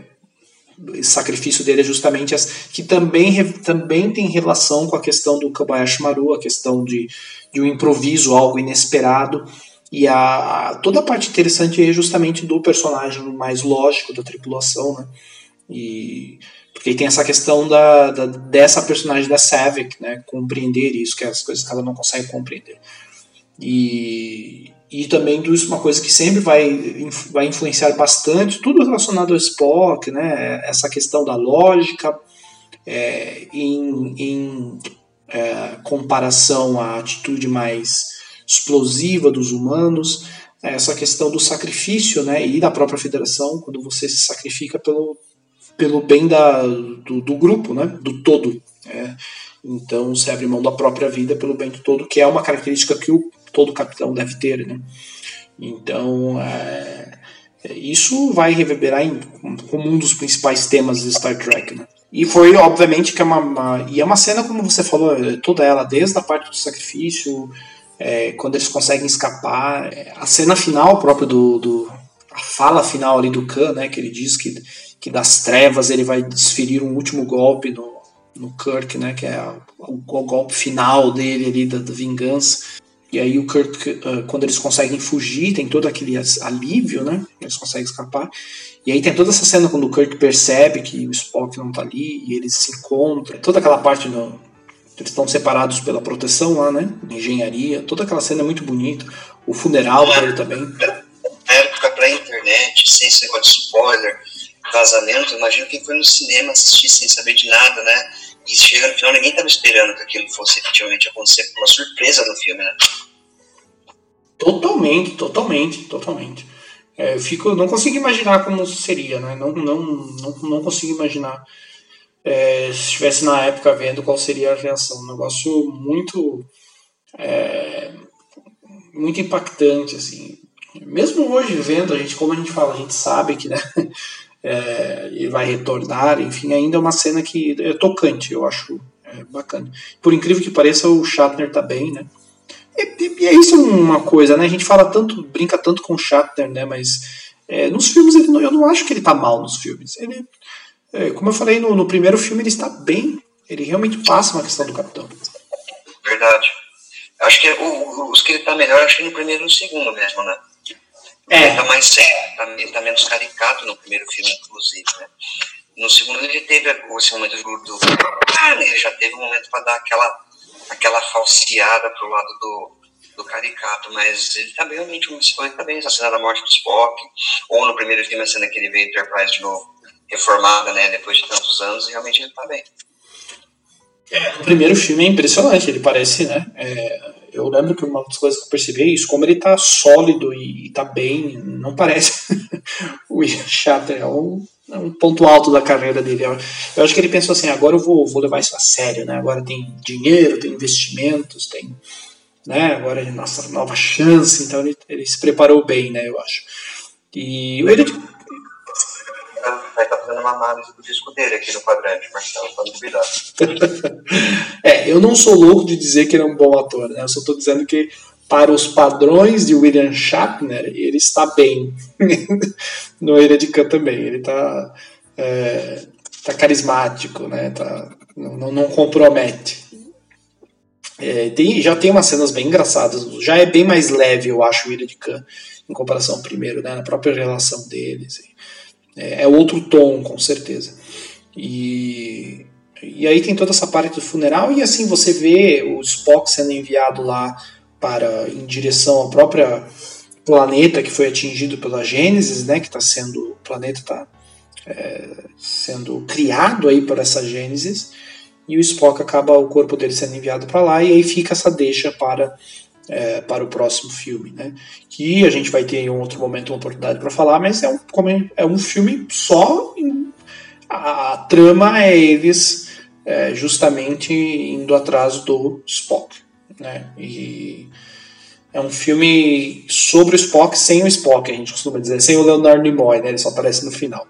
sacrifício dele é justamente essa, que também, também tem relação com a questão do Kobayashi Maru, a questão de, de um improviso, algo inesperado. E a, a, toda a parte interessante é justamente do personagem mais lógico da tripulação, né? E porque tem essa questão da, da, dessa personagem da Savick, né? Compreender isso, que é as coisas que ela não consegue compreender. E, e também uma coisa que sempre vai, vai influenciar bastante, tudo relacionado ao Spock, né? Essa questão da lógica é, em, em é, comparação à atitude mais explosiva dos humanos, essa questão do sacrifício, né? E da própria federação, quando você se sacrifica pelo, pelo bem da, do, do grupo, né? do todo. É. Então você abre mão da própria vida pelo bem do todo, que é uma característica que o, todo capitão deve ter. Né? Então é, isso vai reverberar em, como um dos principais temas de Star Trek. Né? E foi, obviamente, que é uma, uma, E é uma cena, como você falou, é toda ela, desde a parte do sacrifício, é, quando eles conseguem escapar, é, a cena final própria do, do. a fala final ali do Khan, né? Que ele diz que que das trevas ele vai desferir um último golpe no, no Kirk, né, que é o, o golpe final dele ali da, da, vingança. E aí o Kirk, uh, quando eles conseguem fugir, tem todo aquele alívio, né, eles conseguem escapar. E aí tem toda essa cena quando o Kirk percebe que o Spock não tá ali e eles se encontram. Toda aquela parte do, eles estão separados pela proteção lá, né, engenharia. Toda aquela cena é muito bonita. O funeral dele também. Na época pré-internet, sem esse negócio de spoiler, vazamento, imagino quem foi no cinema assistir sem saber de nada, né? E chega no final, ninguém estava esperando que aquilo fosse efetivamente acontecer, uma surpresa no filme, né? Totalmente, totalmente, totalmente. É, eu fico, não consigo imaginar como seria, né? Não, não, não, não consigo imaginar é, se estivesse na época vendo qual seria a reação. Um negócio muito é, muito impactante, assim. Mesmo hoje vendo, a gente, como a gente fala, a gente sabe que né, é, ele vai retornar, enfim, ainda é uma cena que é tocante, eu acho é, bacana. Por incrível que pareça, o Shatner tá bem, né? E, e, é isso uma coisa, né? A gente fala tanto, brinca tanto com o Shatner, né? Mas é, nos filmes ele, eu não acho que ele tá mal nos filmes. Ele, é, como eu falei no, no, primeiro filme, ele está bem. Ele realmente passa uma questão do Capitão. Verdade. Acho que o, os que ele tá melhor, acho que no primeiro e no segundo mesmo, né? É. Ele tá mais sério, tá, ele tá menos caricato no primeiro filme, inclusive, né? No segundo ele teve esse momento do, ah, ele já teve um momento para dar aquela aquela falseada pro lado do, do caricato, mas ele tá bem, realmente, falou, ele tá bem, essa cena da morte do Spock, ou no primeiro filme a cena que ele veio Enterprise de novo, reformada, né, depois de tantos anos, e realmente ele tá bem. É, o primeiro filme é impressionante, ele parece, né, é, eu lembro que uma das coisas que eu percebi é isso, como ele tá sólido e, e tá bem, não parece <laughs> o Ian é um é um ponto alto da carreira dele. Eu acho que ele pensou assim, agora eu vou, vou levar isso a sério, né? Agora tem dinheiro, tem investimentos, tem, né? Agora é nossa nova chance, então ele, ele se preparou bem, né? Eu acho. E ele vai estar fazendo uma análise do disco dele aqui no quadrante, Marcelo, para duvidar. <laughs> é, eu não sou louco de dizer que ele é um bom ator, né? Eu só estou dizendo que para os padrões de William Shatner, ele está bem. <laughs> no Ilha de Khan também. Ele está é, tá carismático, né? Tá, não, não compromete. É, tem, já tem umas cenas bem engraçadas. Já é bem mais leve, eu acho, o Ilha de Khan, em comparação ao primeiro, né? Na própria relação deles. É, é outro tom, com certeza. E, e aí tem toda essa parte do funeral, e assim você vê o Spock sendo enviado lá para em direção ao próprio planeta que foi atingido pela Gênesis, né, que está sendo o planeta está é, sendo criado aí por essa Gênesis e o Spock acaba o corpo dele sendo enviado para lá e aí fica essa deixa para é, para o próximo filme, né? Que a gente vai ter em outro momento uma oportunidade para falar, mas é um é um filme só em, a, a, trama é eles é, justamente indo atrás do Spock né? E é um filme sobre o Spock sem o Spock, a gente costuma dizer, sem o Leonardo Nimoy, né? Ele só aparece no final.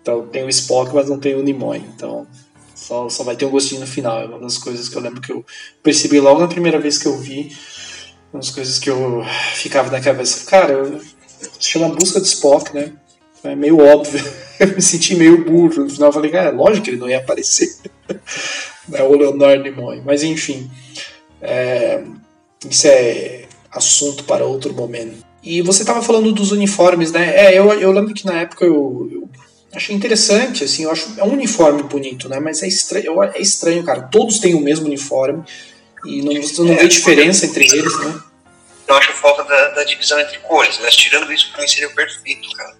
Então tem o Spock, mas não tem o Nimoy. Então só, só vai ter um gostinho no final. É uma das coisas que eu lembro que eu percebi logo na primeira vez que eu vi. Uma das coisas que eu ficava na cabeça. Cara, eu, se chama Busca de Spock, né? É meio óbvio. <laughs> Eu me senti meio burro. No final eu falei, cara, é lógico que ele não ia aparecer. <laughs> é o Leonardo Nimoy. Mas enfim. É, isso é assunto para outro momento. E você estava falando dos uniformes, né? É, eu, eu lembro que na época eu, eu achei interessante, assim, eu acho é um uniforme bonito, né? Mas é é estranho, cara. Todos têm o mesmo uniforme e não, você não vê diferença entre eles, né? Eu acho falta da, da divisão entre cores, mas tirando isso, para mim seria perfeito, cara.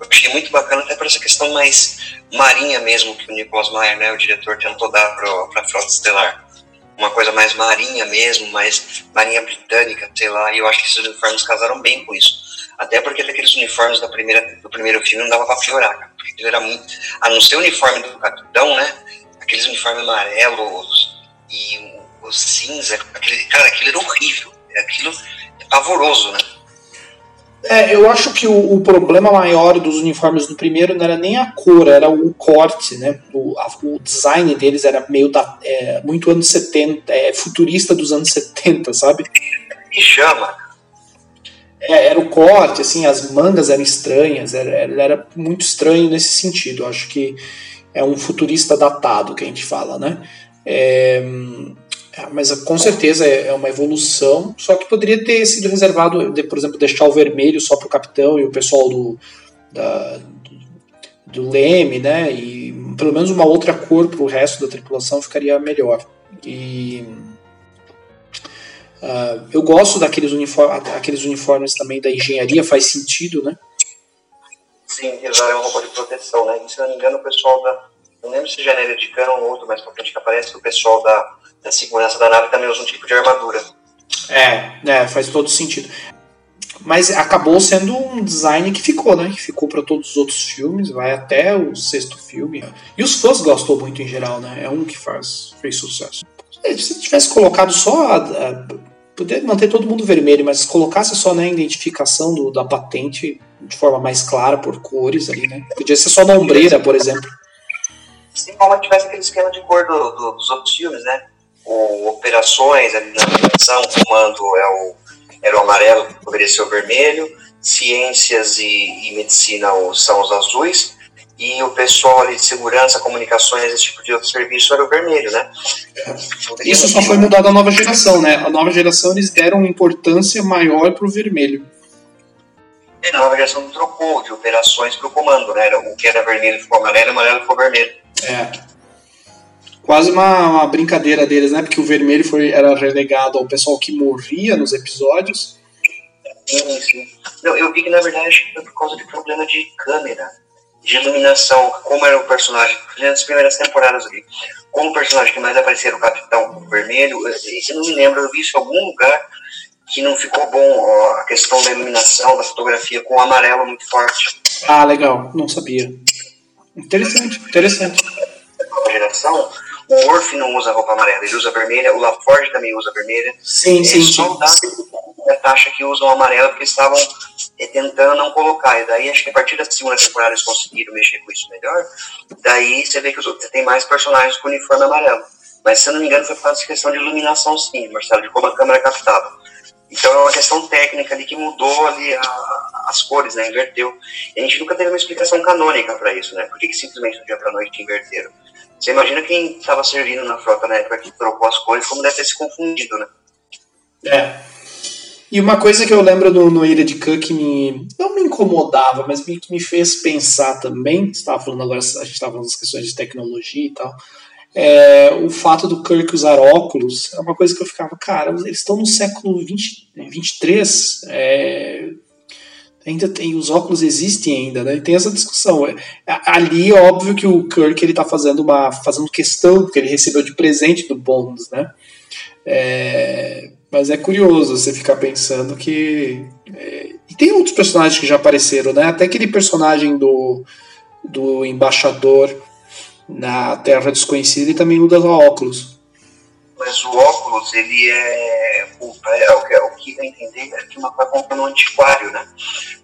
Eu achei muito bacana, até por essa questão mais marinha mesmo que o Nicholas Meyer, né, o diretor, tentou dar para a Frota Estelar uma coisa mais marinha mesmo, mais marinha britânica, sei lá, e eu acho que esses uniformes casaram bem com isso. Até porque daqueles uniformes da primeira, do primeiro filme não dava pra piorar, cara, porque ele era muito. A não ser o uniforme do capitão, né? Aqueles uniformes amarelos e o, cinza, aquele, cara, aquilo era horrível. Aquilo é pavoroso, né? É, eu acho que o, o, problema maior dos uniformes do primeiro não era nem a cor, era o corte, né? O, a, o design deles era meio da, é, muito anos 70, é, futurista dos anos 70, sabe? Me chama. É, era o corte, assim, as mangas eram estranhas, era, era muito estranho nesse sentido. Eu acho que é um futurista datado que a gente fala, né? É, é, mas com certeza é, é uma evolução, só que poderia ter sido reservado, de, por exemplo, deixar o vermelho só para o capitão e o pessoal do, da, do leme, né? E pelo menos uma outra cor para o resto da tripulação ficaria melhor. E uh, eu gosto daqueles uniformes, uniformes também da engenharia, faz sentido, né? Sim, usar uma roupa de proteção, né? E, se não me engano, o pessoal da. Não lembro se já era de cano ou outro, mas pra frente que aparece, o pessoal da da segurança da nave também usa um tipo de armadura. É, é, faz todo sentido. Mas acabou sendo um design que ficou, né? Que ficou para todos os outros filmes, vai até o sexto filme. E os fãs gostou muito em geral, né? É um que faz fez sucesso. Se tivesse colocado só a, a poder manter todo mundo vermelho, mas colocasse só na né, identificação do, da patente de forma mais clara por cores ali, né? Podia ser só na ombreira, por exemplo. Sim, como tivesse aquele esquema de cor do, do, dos outros filmes, né? O operações ali na animação, o comando é o, era o amarelo, poderia ser o vermelho, ciências e, e medicina são os azuis, e o pessoal ali de segurança, comunicações, esse tipo de outro serviço era o vermelho, né? Isso só foi mudado a nova geração, né? A nova geração eles deram importância maior pro vermelho. E a nova geração trocou de operações pro comando, né? O que era vermelho ficou amarelo, amarelo ficou vermelho. É. Quase uma, uma brincadeira deles, né? Porque o vermelho foi, era relegado ao pessoal que morria nos episódios. Sim, sim. Não, eu vi que na verdade foi por causa de problema de câmera de iluminação, como era o personagem, nas primeiras temporadas ali, como o personagem que mais aparecia era o Capitão Vermelho, eu não me lembro, eu vi isso em algum lugar que não ficou bom ó, a questão da iluminação, da fotografia com o amarelo muito forte. Ah, legal, não sabia. Interessante, interessante. A geração, o Orf não usa roupa amarela, ele usa vermelha, o LaForge também usa vermelha. Sim, sim, sim. Só da taxa que usam amarela porque estavam é, tentando não colocar. E daí acho que a partir da segunda temporada eles conseguiram mexer com isso melhor. Daí você vê que os outros tem mais personagens com uniforme amarelo. Mas se eu não me engano foi por causa de questão de iluminação sim, Marcelo, de como a câmera captava. Então é uma questão técnica ali que mudou ali a, as cores, né? Inverteu. E a gente nunca teve uma explicação canônica para isso, né? Por que, que simplesmente do dia para noite inverteram? Você imagina quem estava servindo na frota na época que trocou as cores, como deve ter se confundido, né? É. E uma coisa que eu lembro no Ilha de Khan que me, não me incomodava, mas me, que me fez pensar também, estava falando agora, a gente estava falando das questões de tecnologia e tal, é, o fato do Kirk usar óculos é uma coisa que eu ficava, cara, eles estão no século 20, 23, é, ainda tem, os óculos existem ainda, né? Tem essa discussão. É, ali, é óbvio que o Kirk ele tá fazendo uma fazendo questão que ele recebeu de presente do Bonds, né? É, mas é curioso você ficar pensando que. É, e tem outros personagens que já apareceram, né? Até aquele personagem do, do embaixador na Terra Desconhecida e também usa óculos. Mas o óculos, ele é. é o que, é o que vai entender é que uma coisa compra no antiquário, né?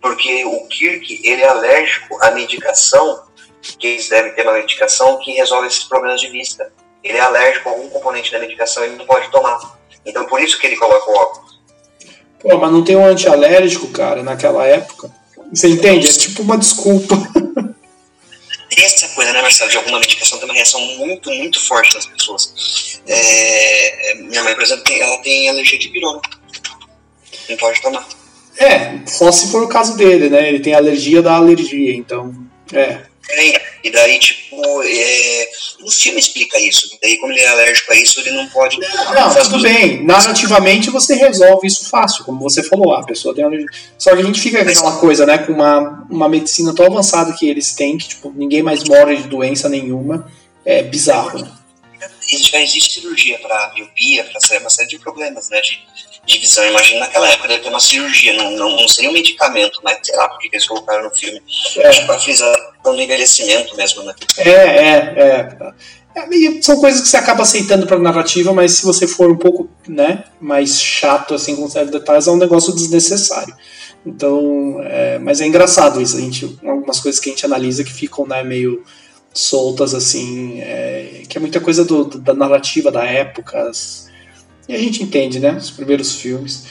Porque o Kirk, ele é alérgico à medicação, que eles devem ter uma medicação que resolve esses problemas de vista. Ele é alérgico a algum componente da medicação e ele não pode tomar. Então por isso que ele coloca o óculos. Pô, mas não tem um antialérgico, cara, naquela época. Você entende? É tipo uma desculpa. <laughs> Tem essa coisa, né, Marcelo, de alguma medicação tem uma reação muito, muito forte nas pessoas. É, minha mãe, por exemplo, tem, ela tem alergia de pirona. Não pode tomar. É, só se for o caso dele, né? Ele tem alergia da alergia, então. É. E daí, tipo, é, o filme explica isso. E daí, como ele é alérgico a isso, ele não pode. Não, tudo bem. Narrativamente você resolve isso fácil, como você falou. A pessoa tem alergia. Só que a gente fica com aquela coisa, né? Com uma, uma medicina tão avançada que eles têm, que tipo, ninguém mais morre de doença nenhuma. É bizarro, né? Já existe cirurgia para miopia, para uma série de problemas, né? De, de visão. Imagina naquela época deve ter uma cirurgia, não, não, não seria um medicamento, mas sei lá porque eles colocaram no filme. É. Tipo, a frisar do envelhecimento mesmo, né? É, é, é. é são coisas que você acaba aceitando para narrativa, mas se você for um pouco né, mais chato assim com certos detalhes, é um negócio desnecessário. Então, é, mas é engraçado isso. A gente, algumas coisas que a gente analisa que ficam né, meio soltas assim, é, que é muita coisa do, da narrativa da época. E a gente entende, né? Os primeiros filmes.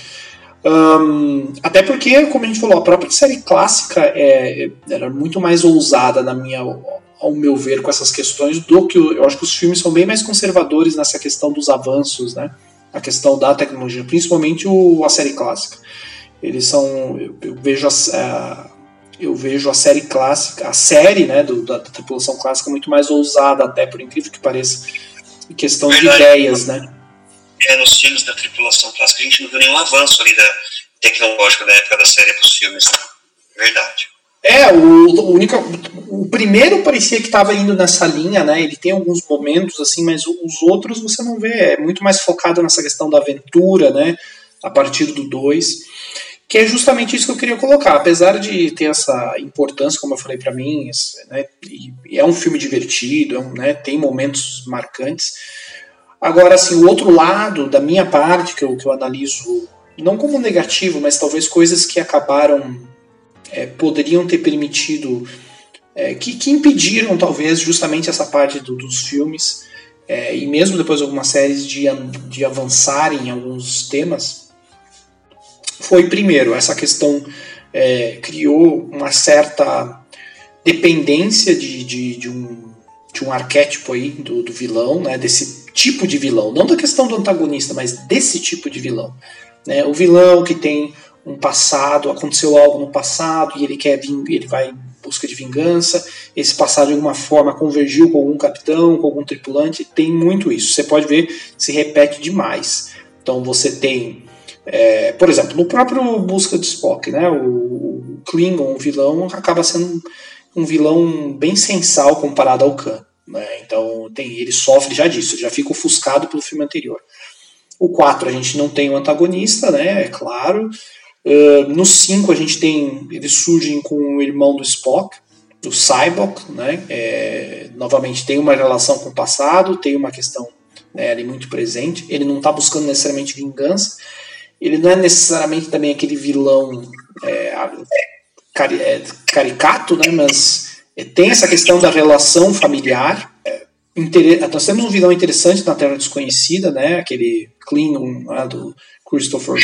Um, até porque, como a gente falou, a própria série clássica é, era muito mais ousada na minha, ao meu ver, com essas questões do que eu acho que os filmes são bem mais conservadores nessa questão dos avanços, né? A questão da tecnologia, principalmente o, a série clássica. Eles são, eu, eu vejo a, a, eu vejo a série clássica, a série, né, do, da, da tripulação clássica muito mais ousada, até por incrível que pareça, em questão de ideias, né? É, nos filmes da tripulação clássica, a gente não viu nenhum avanço ali da, tecnológico da época da série para os filmes. Né? Verdade. É, o, o, único, o primeiro parecia que estava indo nessa linha, né? Ele tem alguns momentos assim, mas os outros você não vê. É muito mais focado nessa questão da aventura, né? A partir do 2. que é justamente isso que eu queria colocar. Apesar de ter essa importância, como eu falei para mim, né, é um filme divertido, é um, né, tem momentos marcantes. Agora, assim, o outro lado da minha parte, que eu, que eu analiso, não como negativo, mas talvez coisas que acabaram, é, poderiam ter permitido, é, que, que impediram talvez justamente essa parte do, dos filmes, é, e mesmo depois algumas séries de, de avançarem em alguns temas, foi, primeiro, essa questão é, criou uma certa dependência de, de, de, um, de um arquétipo aí do, do vilão, né, desse tipo de vilão, não da questão do antagonista, mas desse tipo de vilão. Né, o vilão que tem um passado, aconteceu algo no passado e ele quer ele vai em busca de vingança, esse passado de alguma forma convergiu com algum capitão, com algum tripulante, tem muito isso. Você pode ver, se repete demais. Então você tem é, por exemplo, no próprio Busca de Spock, né, o, Klingon, o vilão, acaba sendo um vilão bem sensal comparado ao Khan. Né, então tem, ele sofre já disso, já fica ofuscado pelo filme anterior. O 4 a gente não tem o antagonista, né, é claro. Uh, no 5 a gente tem. Eles surgem com o irmão do Spock, o Cyborg, né? É, novamente tem uma relação com o passado, tem uma questão né, ali muito presente. Ele não está buscando necessariamente vingança, ele não é necessariamente também aquele vilão é, cari é, caricato, né, mas tem essa questão da relação familiar. É, nós temos um vilão interessante na Terra Desconhecida, né, aquele Klingon né, do Christopher.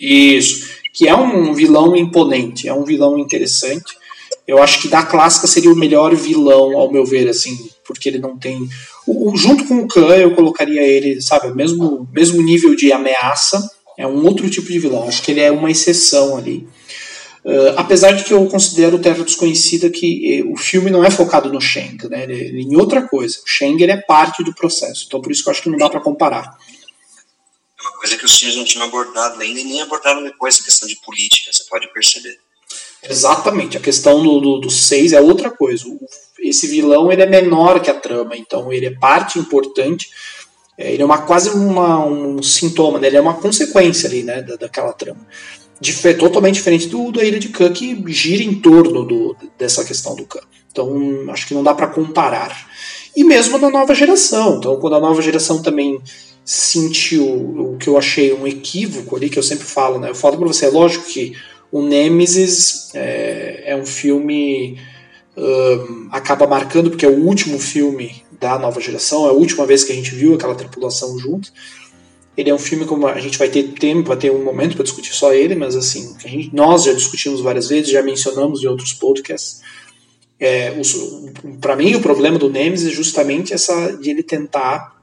Isso, que é um vilão imponente, é um vilão interessante. Eu acho que da clássica seria o melhor vilão, ao meu ver, assim, porque ele não tem. O, junto com o Khan, eu colocaria ele, sabe, mesmo mesmo nível de ameaça é um outro tipo de vilão. Acho que ele é uma exceção ali. Uh, apesar de que eu considero Terra Desconhecida que eh, o filme não é focado no Shang, né? Ele, ele, em outra coisa. O Shang ele é parte do processo. Então por isso que eu acho que não dá para comparar. É uma coisa que os filmes não tinham abordado ainda e nem abordaram depois, a questão de política, você pode perceber. Exatamente, a questão do, do, do seis é outra coisa. O, esse vilão ele é menor que a trama, então ele é parte importante é, ele é uma, quase uma, um sintoma, né? ele é uma consequência ali, né, da, daquela trama. Dif totalmente diferente do da Ilha de Khan, que gira em torno do, dessa questão do Khan. Então, acho que não dá para comparar. E mesmo na nova geração. Então, quando a nova geração também sentiu o que eu achei um equívoco ali, que eu sempre falo, né? Eu falo para você, é lógico que o Nemesis é, é um filme. Um, acaba marcando, porque é o último filme da nova geração. É a última vez que a gente viu aquela tripulação junto. Ele é um filme como a gente vai ter tempo, vai ter um momento para discutir só ele, mas assim, gente, nós já discutimos várias vezes, já mencionamos em outros podcasts. É, para mim, o problema do Nemesis é justamente essa de ele tentar,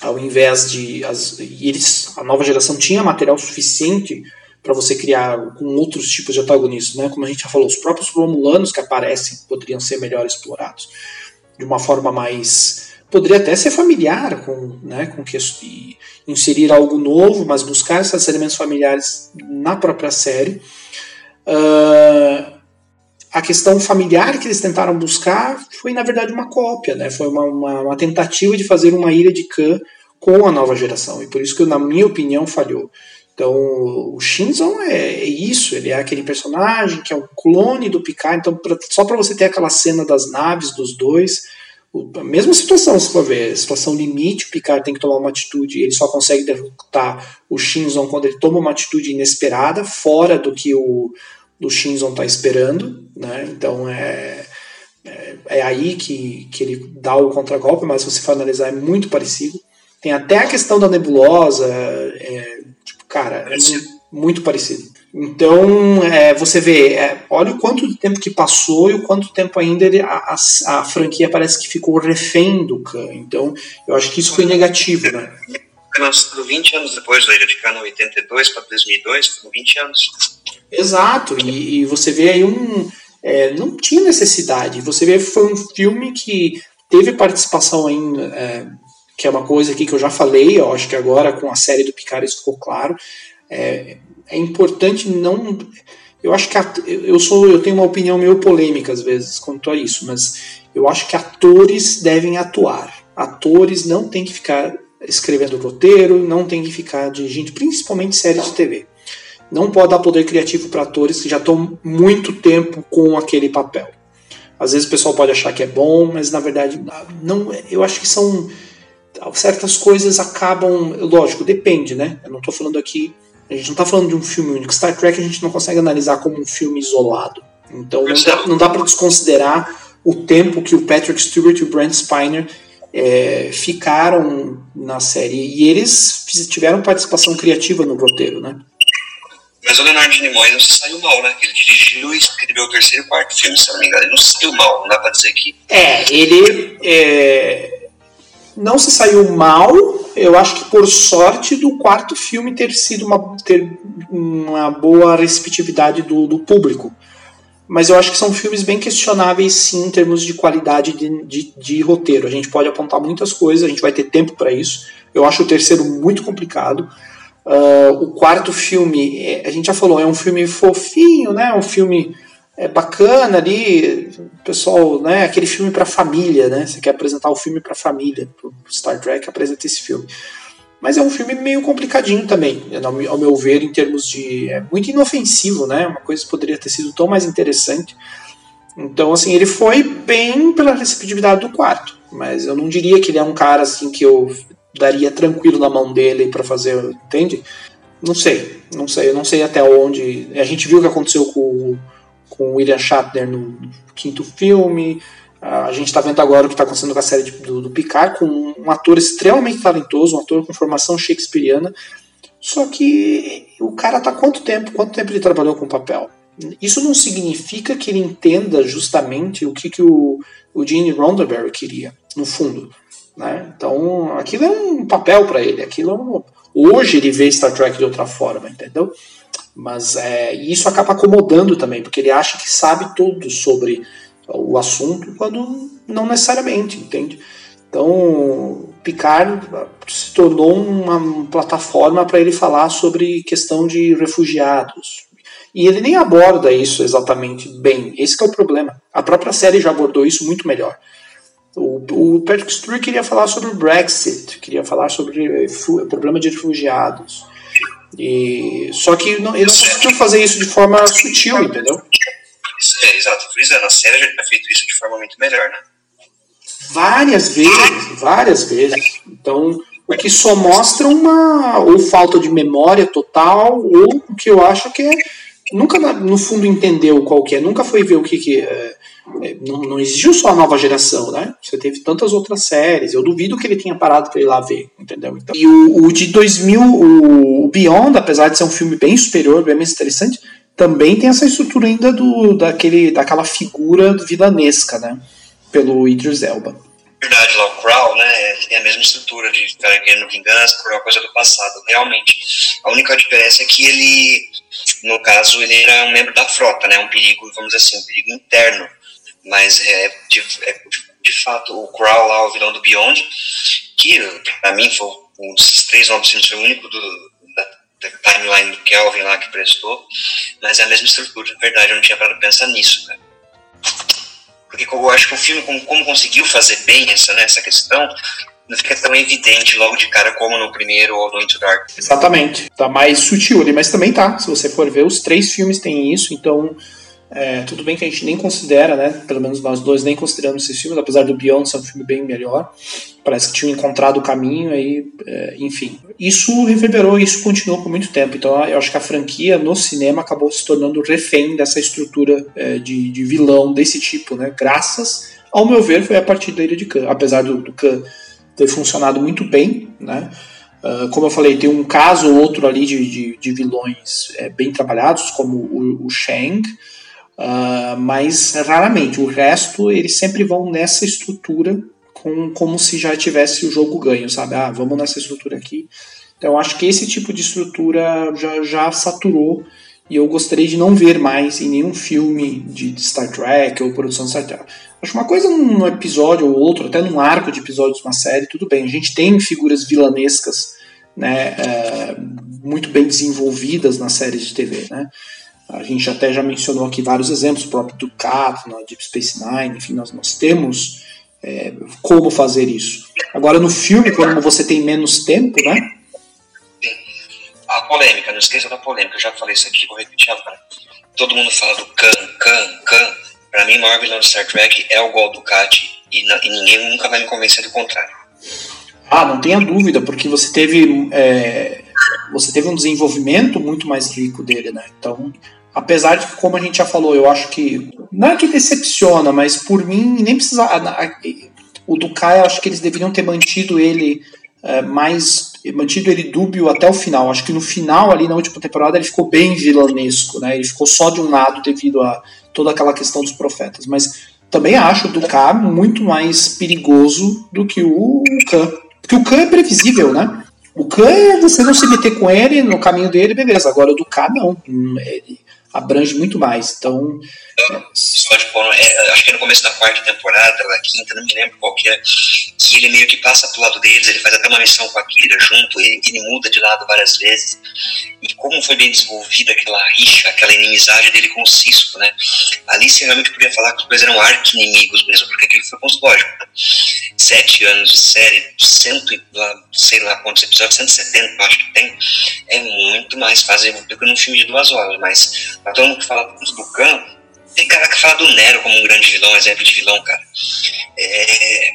ao invés de. As, eles, a nova geração tinha material suficiente para você criar com outros tipos de antagonistas, né? Como a gente já falou, os próprios romulanos que aparecem poderiam ser melhor explorados de uma forma mais poderia até ser familiar com, né, com que inserir algo novo, mas buscar esses elementos familiares na própria série. Uh, a questão familiar que eles tentaram buscar foi na verdade uma cópia, né? Foi uma, uma, uma tentativa de fazer uma ilha de Khan com a nova geração e por isso que na minha opinião falhou. Então, o Shinzon é, é, isso, ele é aquele personagem que é um clone do Picard, então pra, só para você ter aquela cena das naves dos dois, o, a mesma situação, se for ver, situação limite, o Picard tem que tomar uma atitude, ele só consegue derrotar o Shinzon quando ele toma uma atitude inesperada, fora do que o, o Shinzon está esperando, né? Então é, é, é, aí que, que ele dá o contragolpe, mas se você for analisar é muito parecido. Tem até a questão da nebulosa, é, Cara, é muito parecido. Então, é, você vê, é, olha o quanto tempo que passou e o quanto tempo ainda ele, a, a, a, franquia parece que ficou refém do Khan. Então, eu acho que isso foi negativo, né? Lançado 20 anos depois Ilha de Khan, 82 para 2002, foram 20 anos. Exato, e, e você vê aí um. É, não tinha necessidade. Você vê, foi um filme que teve participação ainda. É, que é uma coisa aqui que eu já falei, eu acho que agora com a série do Picard isso ficou claro. É, é importante não. Eu acho que eu sou eu tenho uma opinião meio polêmica às vezes quanto a isso, mas eu acho que atores devem atuar. Atores não tem que ficar escrevendo roteiro, não tem que ficar dirigindo, principalmente séries de TV. Não pode dar poder criativo para atores que já estão muito tempo com aquele papel. Às vezes o pessoal pode achar que é bom, mas na verdade não. Eu acho que são certas coisas acabam, lógico, depende, né? Eu não estou falando aqui, a gente não está falando de um filme único. Star Trek a gente não consegue analisar como um filme isolado. Então não dá, não dá para desconsiderar o tempo que o Patrick Stewart e o Brent Spiner é, ficaram na série. E eles tiveram participação criativa no roteiro, né? Mas o Leonardo Nimoy não saiu mal, né? Ele dirigiu e escreveu o terceiro e quarto filme, se não me engano. Ele não saiu mal, não dá pra dizer que. É, ele. É, não se saiu mal, eu acho que por sorte do quarto filme ter sido uma, ter uma boa receptividade do, do público mas eu acho que são filmes bem questionáveis, sim, em termos de qualidade de, de, de roteiro. A gente pode apontar muitas coisas, a gente vai ter tempo para isso. Eu acho o terceiro muito complicado. Uh, o quarto filme, é, a gente já falou, é um filme fofinho, né? Um filme é, bacana ali, pessoal, né? Aquele filme para família, né? Você quer apresentar o filme para família, pro Star Trek apresenta esse filme. Mas é um filme meio complicadinho também, ao meu ver, em termos de. É muito inofensivo, né? Uma coisa que poderia ter sido tão mais interessante. Então, assim, ele foi bem pela receptividade do quarto, mas eu não diria que ele é um cara assim que eu daria tranquilo na mão dele para fazer, entende? Não sei, não sei, eu não sei até onde. A gente viu o que aconteceu com, com o William Shatner no quinto filme, a gente está vendo agora o que está acontecendo com a série de, do, do Picard, com um ator extremamente talentoso, um ator com formação shakespeariana. Só que o cara tá quanto tempo? Quanto tempo ele trabalhou com papel? Isso não significa que ele entenda justamente o que, que o, o Gene Roddenberry queria, no fundo. Né? Então, aquilo é um papel para ele. Aquilo é um... Hoje ele vê Star Trek de outra forma, entendeu? Mas é, isso acaba acomodando também, porque ele acha que sabe tudo sobre o assunto, quando não necessariamente, entende? Então, Picard se tornou uma plataforma para ele falar sobre questão de refugiados. E ele nem aborda isso exatamente bem. Esse é o problema. A própria série já abordou isso muito melhor. O, o Patrick Stewart queria falar sobre o Brexit, queria falar sobre o problema de refugiados. E, só que não, ele não conseguiu fazer isso de forma sutil, entendeu? É, exato, frisando, a série já tinha feito isso de forma muito melhor, né? Várias vezes, várias vezes. Então, o que só mostra uma ou falta de memória total, ou o que eu acho que é nunca no fundo entendeu qual que é, nunca foi ver o que que é, é, não, não existiu só a nova geração, né? Você teve tantas outras séries. Eu duvido que ele tenha parado para ir lá ver, entendeu? Então, e o, o de 2000, o Beyond, apesar de ser um filme bem superior, bem mais interessante, também tem essa estrutura ainda do, daquele, daquela figura vilanesca, né? Pelo Idris Elba. Verdade, lá o Crow, né? Tem a mesma estrutura de estar querendo vingança por uma coisa do passado. Realmente. A única diferença é que ele, no caso, ele era um membro da frota, né? Um perigo, vamos dizer assim, um perigo interno. Mas é de, é, de fato o Crow lá, o vilão do Beyond, que pra mim foi um dos três novos filmes, foi o único do, timeline do Kelvin lá que prestou, mas é a mesma estrutura, na verdade, eu não tinha parado pensar nisso, cara. Porque eu acho que o filme, como, como conseguiu fazer bem essa, né, essa questão, não fica tão evidente logo de cara como no primeiro ou no Into Dark. Exatamente. Tá mais sutil ali, mas também tá. Se você for ver, os três filmes têm isso, então é, tudo bem que a gente nem considera, né? Pelo menos nós dois nem consideramos esses filmes, apesar do Beyond ser um filme bem melhor. Parece que tinham encontrado o caminho aí, é, enfim. Isso reverberou isso continuou por muito tempo. Então eu acho que a franquia no cinema acabou se tornando refém dessa estrutura é, de, de, vilão desse tipo, né? Graças, ao meu ver, foi a partir da Ilha de Khan. Apesar do, do Khan ter funcionado muito bem, né? Uh, como eu falei, tem um caso ou outro ali de, de, de vilões é, bem trabalhados, como o, o Shang, Uh, mas raramente. O resto, eles sempre vão nessa estrutura com, como se já tivesse o jogo ganho, sabe? Ah, vamos nessa estrutura aqui. Então, acho que esse tipo de estrutura já, já saturou e eu gostaria de não ver mais em nenhum filme de Star Trek ou produção de Star Trek. Acho uma coisa num episódio ou outro, até num arco de episódios de uma série, tudo bem. A gente tem figuras vilanescas né, é, muito bem desenvolvidas nas séries de TV, né? A gente até já mencionou aqui vários exemplos, o próprio Ducat, na Deep Space Nine, enfim, nós, nós temos é, como fazer isso. Agora, no filme, quando você tem menos tempo, né? A polêmica, não esqueça da polêmica. Eu já falei isso aqui, vou repetir agora. Todo mundo fala do Khan, Khan, Khan. Pra mim, o maior vilão de Star Trek é o Gol Ducati e, e ninguém nunca vai me convencer do contrário. Ah, não tenha dúvida, porque você teve é, você teve um desenvolvimento muito mais rico dele, né? Então, apesar de que, como a gente já falou, eu acho que não é que decepciona, mas por mim nem precisa o Dukai, eu acho que eles deveriam ter mantido ele é, mais mantido ele dúbio até o final. Acho que no final ali na última temporada ele ficou bem vilanesco, né? Ele ficou só de um lado devido a toda aquela questão dos profetas, mas também acho o Dukai muito mais perigoso do que o Khan. Porque o Khan é previsível, né? O Khan é você não se meter com ele no caminho dele, beleza. Agora o do não. Ele abrange muito mais. Então. Só, tipo, é, acho que no começo da quarta temporada, da quinta, não me lembro qual que é, que ele meio que passa pro lado deles, ele faz até uma missão com a Kira junto, ele, ele muda de lado várias vezes. E como foi bem desenvolvida aquela rixa, aquela inimizade dele com o Cisco, né? Ali você realmente podia falar que os dois eram arqui-inimigos mesmo, porque aquilo foi lógico. Né? Sete anos de série, cento e sei lá quantos episódios, 170 acho que tem, é muito mais fácil do que num filme de duas horas, mas Pra todo mundo que fala do Khan, tem cara que fala do Nero como um grande vilão, exemplo de vilão, cara. É...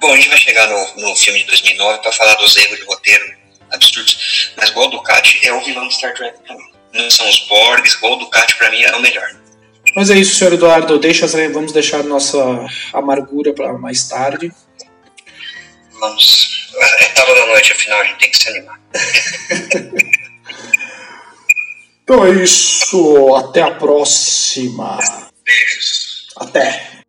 Bom, a gente vai chegar no, no filme de 2009 para falar dos erros de roteiro absurdos, mas Gol Ducati é o vilão de Star Trek também. Não são os Borgs, Gol Ducati pra mim é o melhor. Mas é isso, senhor Eduardo. Deixa, vamos deixar nossa amargura para mais tarde. Vamos. É tábua da noite, afinal, a gente tem que se animar. Então é isso. Até a próxima. Beijos. Até.